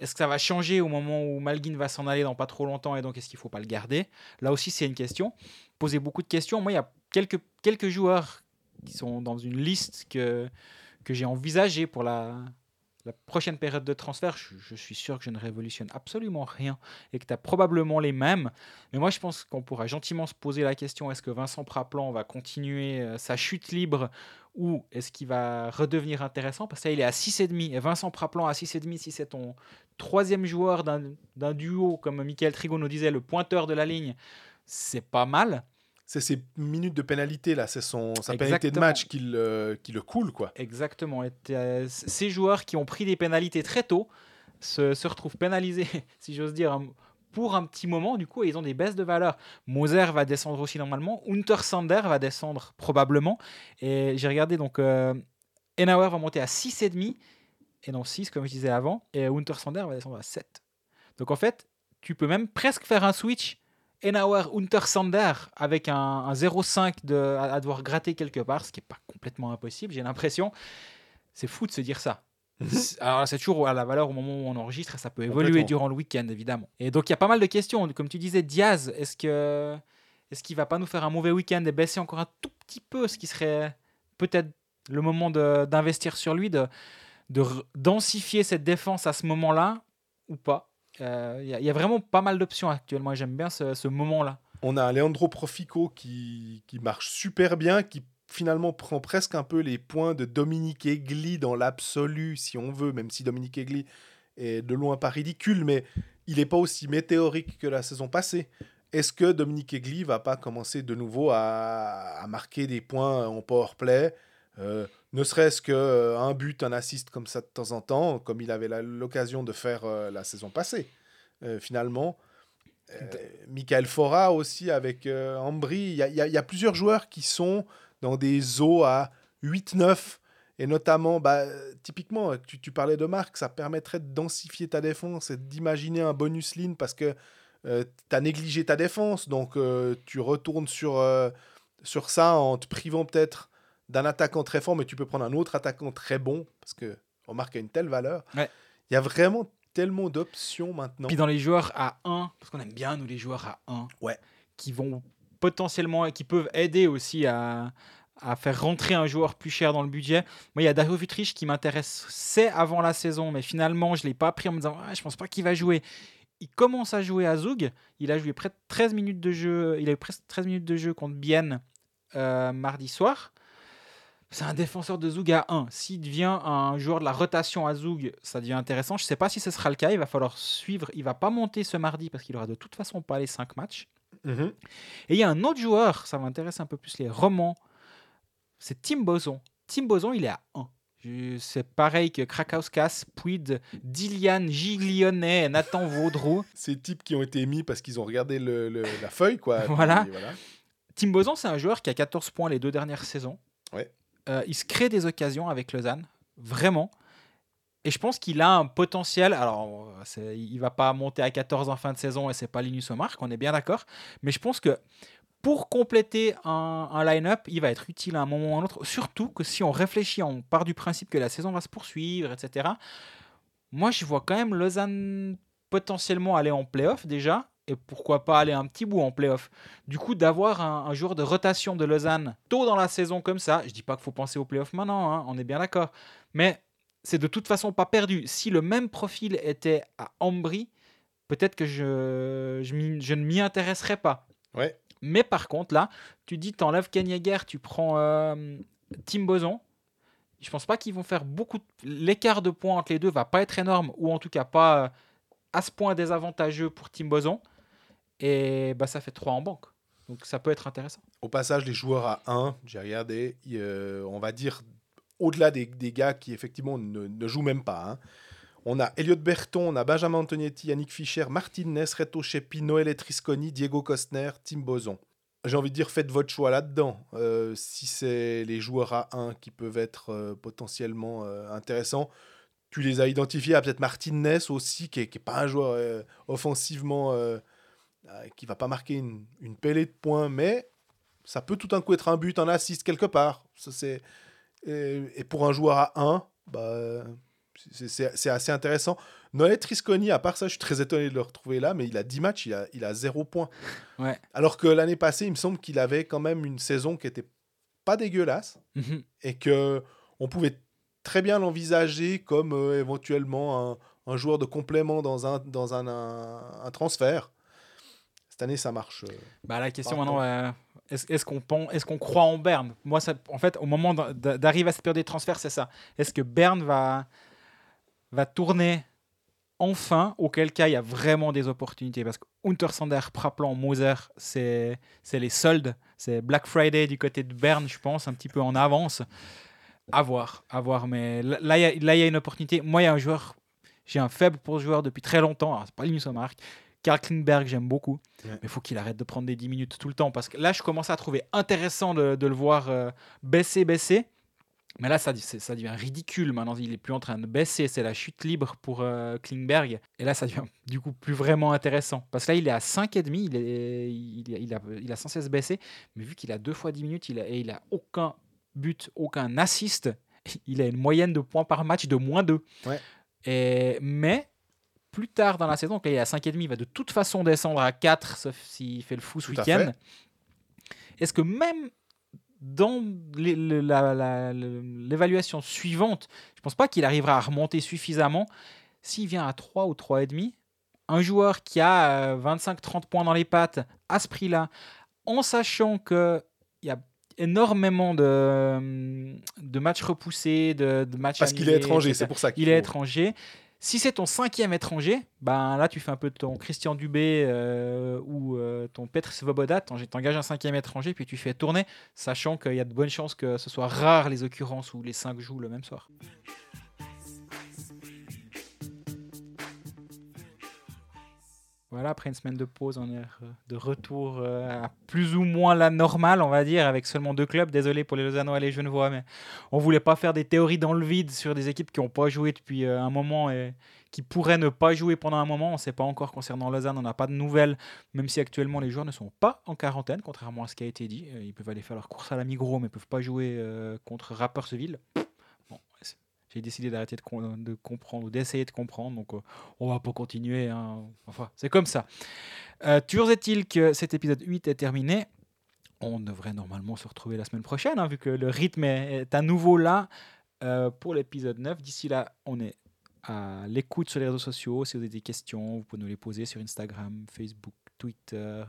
Est-ce que ça va changer au moment où Malguin va s'en aller dans pas trop longtemps et donc est-ce qu'il faut pas le garder? Là aussi, c'est une question. Poser beaucoup de questions. Moi, il y a quelques, quelques joueurs qui sont dans une liste que, que j'ai envisagée pour la, prochaine période de transfert. Je, suis sûr que je ne révolutionne absolument rien et que tu as probablement les mêmes. Mais moi, je pense qu'on pourra gentiment se poser la question est-ce que Vincent Praplan va continuer euh, sa chute libre ou est-ce qu'il va redevenir intéressant? Parce que là, il est à 6,5. Et Vincent Praplan à 6,5, si c'est ton troisième joueur d'un duo, comme Michael Trigo nous disait, le pointeur de la ligne, c'est pas mal. C'est ses minutes de pénalité, là. C'est son, sa pénalité de match qui le, qui le coule, quoi. Exactement. Et t'as- ces joueurs qui ont pris des pénalités très tôt se, se retrouvent pénalisés, si j'ose dire, pour un petit moment, du coup, et ils ont des baisses de valeur. Moser va descendre aussi normalement. Hunter Sander va descendre probablement. Et j'ai regardé, donc, euh, Enauer va monter à 6,5 et non 6, comme je disais avant. Et Hunter Sander va descendre à 7. Donc, en fait, tu peux même presque faire un switch Enauer Hunter Sander avec un, un 0,5 de- à, à devoir gratter quelque part, ce qui n'est pas complètement impossible, j'ai l'impression. C'est fou de se dire ça. C'est- Alors, c'est toujours à la valeur au moment où on enregistre et ça peut évoluer durant le week-end, évidemment. Et donc, il y a pas mal de questions. Comme tu disais, Diaz, est-ce que est-ce qu'il va pas nous faire un mauvais week-end et baisser encore un tout petit peu, ce qui serait peut-être le moment d'investir sur lui, de, densifier cette défense à ce moment-là ou pas? Il y, a- il y a vraiment pas mal d'options actuellement et j'aime bien ce, moment-là. On a Leandro Profico qui, qui marche super bien, qui finalement prend presque un peu les points de Dominique Egli dans l'absolu, si on veut, même si Dominique Egli est de loin pas ridicule, mais il n'est pas aussi météorique que la saison passée. Est-ce que Dominique Egli va pas commencer de nouveau à, marquer des points en power play? Euh, ne serait-ce qu'un but, un assist comme ça de temps en temps, comme il avait l'occasion de faire euh, la saison passée, euh, finalement. Euh, Michael Fora aussi avec euh, Ambry. Il y, a- y y plusieurs joueurs qui sont dans des eaux à 8-9. Et notamment, bah, euh, typiquement, tu, tu parlais de Marc, ça permettrait de densifier ta défense et d'imaginer un bonus line parce que tu as négligé ta défense. Donc, euh, tu retournes sur, euh, sur ça en te privant peut-être d'un attaquant très fort, mais tu peux prendre un autre attaquant très bon parce que Marc a une telle valeur. Ouais. Il y a vraiment tellement d'options maintenant. Puis dans les joueurs à 1, parce qu'on aime bien nous les joueurs à 1, Ouais. qui vont potentiellement, qui peuvent aider aussi à, à faire rentrer un joueur plus cher dans le budget. Moi, il y a Dario Futrich qui m'intéressait avant la saison, mais finalement, je ne l'ai pas pris en me disant ah, je pense pas qu'il va jouer. Il commence à jouer à Zug. Il a joué près de 13 minutes de jeu. Il a eu presque 13 minutes de jeu contre Bienne euh, mardi soir. C'est un défenseur de Zug à 1. S'il devient un joueur de la rotation à Zug, ça devient intéressant. Je ne sais pas si ce sera le cas. Il va falloir suivre. Il va pas monter ce mardi parce qu'il aura de toute façon pas les 5 matchs. Mhm. Et il y a un autre joueur, ça m'intéresse un peu plus les romans. C'est Tim Boson. Tim Boson, il est à 1. Je- C'est pareil que Krakauskas, Puig, Dilian Giglionet, Nathan Vaudroux. Ces types qui ont été mis parce qu'ils ont regardé le- le- la feuille, quoi. Voilà. Puis Tim Boson, c'est un joueur qui a 14 points les deux dernières saisons. Ouais. Euh, il se crée des occasions avec Lausanne, vraiment. Et je pense qu'il a un potentiel. Alors, il va pas monter à 14 en fin de saison et c'est pas Linus Omark, on est bien d'accord. Mais je pense que pour compléter un, un line-up, il va être utile à un moment ou à un autre. Surtout que si on réfléchit, on part du principe que la saison va se poursuivre, etc. Moi, je vois quand même Lausanne potentiellement aller en playoff déjà. Et pourquoi pas aller un petit bout en playoff. Du coup, d'avoir un, un joueur de rotation de Lausanne tôt dans la saison comme ça, je dis pas qu'il faut penser aux playoffs maintenant, hein, on est bien d'accord. Mais c'est de toute façon pas perdu. Si le même profil était à Ambry, peut-être que je, je, m'y- je ne m'y intéresserais pas. Ouais. Mais par contre, là, tu dis, t'enlèves Ken Yeager, tu prends euh, Tim Boson. Je pense pas qu'ils vont faire beaucoup. de- L'écart de points entre les deux va pas être énorme, ou en tout cas pas euh, à ce point désavantageux pour Tim Boson. Et bah, ça fait 3 en banque. Donc ça peut être intéressant. Au passage, les joueurs à 1, j'ai regardé, euh, on va dire au-delà des, des gars qui effectivement ne, ne jouent même pas. hein. On a Elliot Berton, on a Benjamin Antonietti, Yannick Fischer, Martin Ness, Reto Chepi, Noël Etrisconi, Diego Costner, Tim Boson. J'ai envie de dire, faites votre choix là-dedans. Euh, si c'est les joueurs à 1 qui peuvent être euh, potentiellement intéressants, tu les as identifiés. Ah, peut-être Martin Ness aussi, qui n'est pas un joueur offensivement qui va pas marquer une, une pellée de points, mais ça peut tout d'un coup être un but, un assist quelque part. Ça, c'est... Et, et pour un joueur à 1, bah, c'est- assez intéressant. Noël Trisconi, à part ça, je suis très étonné de le retrouver là, mais il a 10 matchs, il a, il a 0 points. Ouais. Alors que l'année passée, il me semble qu'il avait quand même une saison qui était pas dégueulasse Mhm. et que on pouvait très bien l'envisager comme euh, éventuellement un, un joueur de complément dans un, dans un, un, un transfert. Cette année, ça marche. euh, Bah, la question maintenant, euh, est-ce est-ce qu'on est-ce qu'on croit en Berne? Moi, ça, en fait, au moment d'a- d'a- d'arriver à cette période des transferts, c'est ça. Est-ce que Berne va, va tourner enfin Auquel cas, il y a vraiment des opportunités? Parce que Untersander, Praplan, Moser, c'est les soldes. C'est Black Friday du côté de Berne, je pense, un petit peu en avance. À voir, à voir. Mais là, il y a- y une opportunité. Moi, il y a un joueur, j'ai un faible pour ce joueur depuis très longtemps. C'est pas Linus Omark. Karl Klingberg, j'aime beaucoup. Ouais. Mais il faut qu'il arrête de prendre des 10 minutes tout le temps. Parce que là, je commence à trouver intéressant de, de le voir euh, baisser, baisser. Mais là, ça, ça devient ridicule. Maintenant, il est plus en train de baisser. C'est la chute libre pour euh, Klingberg. Et là, ça devient du coup plus vraiment intéressant. Parce que là, il est à 5,5. Il, est, il, il, a, il a sans cesse baissé. Mais vu qu'il a deux fois 10 minutes il a, et il a aucun but, aucun assist, il a une moyenne de points par match de moins 2. Ouais. Et, mais plus tard dans la saison, quand il est à 5,5, il va de toute façon descendre à 4, sauf s'il fait le fou ce week-end. Est-ce que même dans l'évaluation suivante, je pense pas qu'il arrivera à remonter suffisamment s'il vient à 3 ou 3,5 un joueur qui a 25-30 points dans les pattes à ce prix-là, en sachant qu'il y a énormément de, de matchs repoussés, de, de matchs Parce qu'il est étranger, c'est pour ça qu'il Il est étranger. Si c'est ton cinquième étranger, ben là tu fais un peu ton Christian Dubé euh, ou euh, ton Petr Svoboda, t'en- t'engages un cinquième étranger puis tu fais tourner, sachant qu'il y a de bonnes chances que ce soit rare les occurrences où les cinq jouent le même soir. Voilà, après une semaine de pause, on est de retour euh, à plus ou moins la normale, on va dire, avec seulement deux clubs. Désolé pour les Lausannois et les Genevois, mais on voulait pas faire des théories dans le vide sur des équipes qui n'ont pas joué depuis euh, un moment et qui pourraient ne pas jouer pendant un moment. On ne sait pas encore concernant Lausanne, on n'a pas de nouvelles, même si actuellement les joueurs ne sont pas en quarantaine, contrairement à ce qui a été dit. Euh, Ils peuvent aller faire leur course à la Migros, mais ne peuvent pas jouer contre Rapperswil. J'ai décidé d'arrêter de, com- de comprendre ou d'essayer de comprendre, donc euh, on va pas continuer. hein. Enfin, c'est comme ça. Euh, toujours est-il que cet épisode 8 est terminé. On devrait normalement se retrouver la semaine prochaine, hein, vu que le rythme est, est à nouveau là euh, pour l'épisode 9. D'ici là, on est à l'écoute sur les réseaux sociaux. Si vous avez des questions, vous pouvez nous les poser sur Instagram, Facebook, Twitter.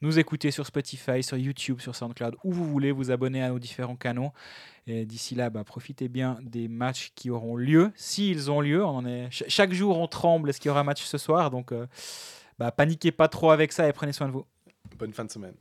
Nous écouter sur Spotify, sur YouTube, sur SoundCloud, où vous voulez, vous abonner à nos différents canaux. Et d'ici là, bah, profitez bien des matchs qui auront lieu, s'ils ont lieu. On est... ch- chaque jour, on tremble. Est-ce qu'il y aura match ce soir? Donc, euh, bah, paniquez pas trop avec ça et prenez soin de vous. Bonne fin de semaine.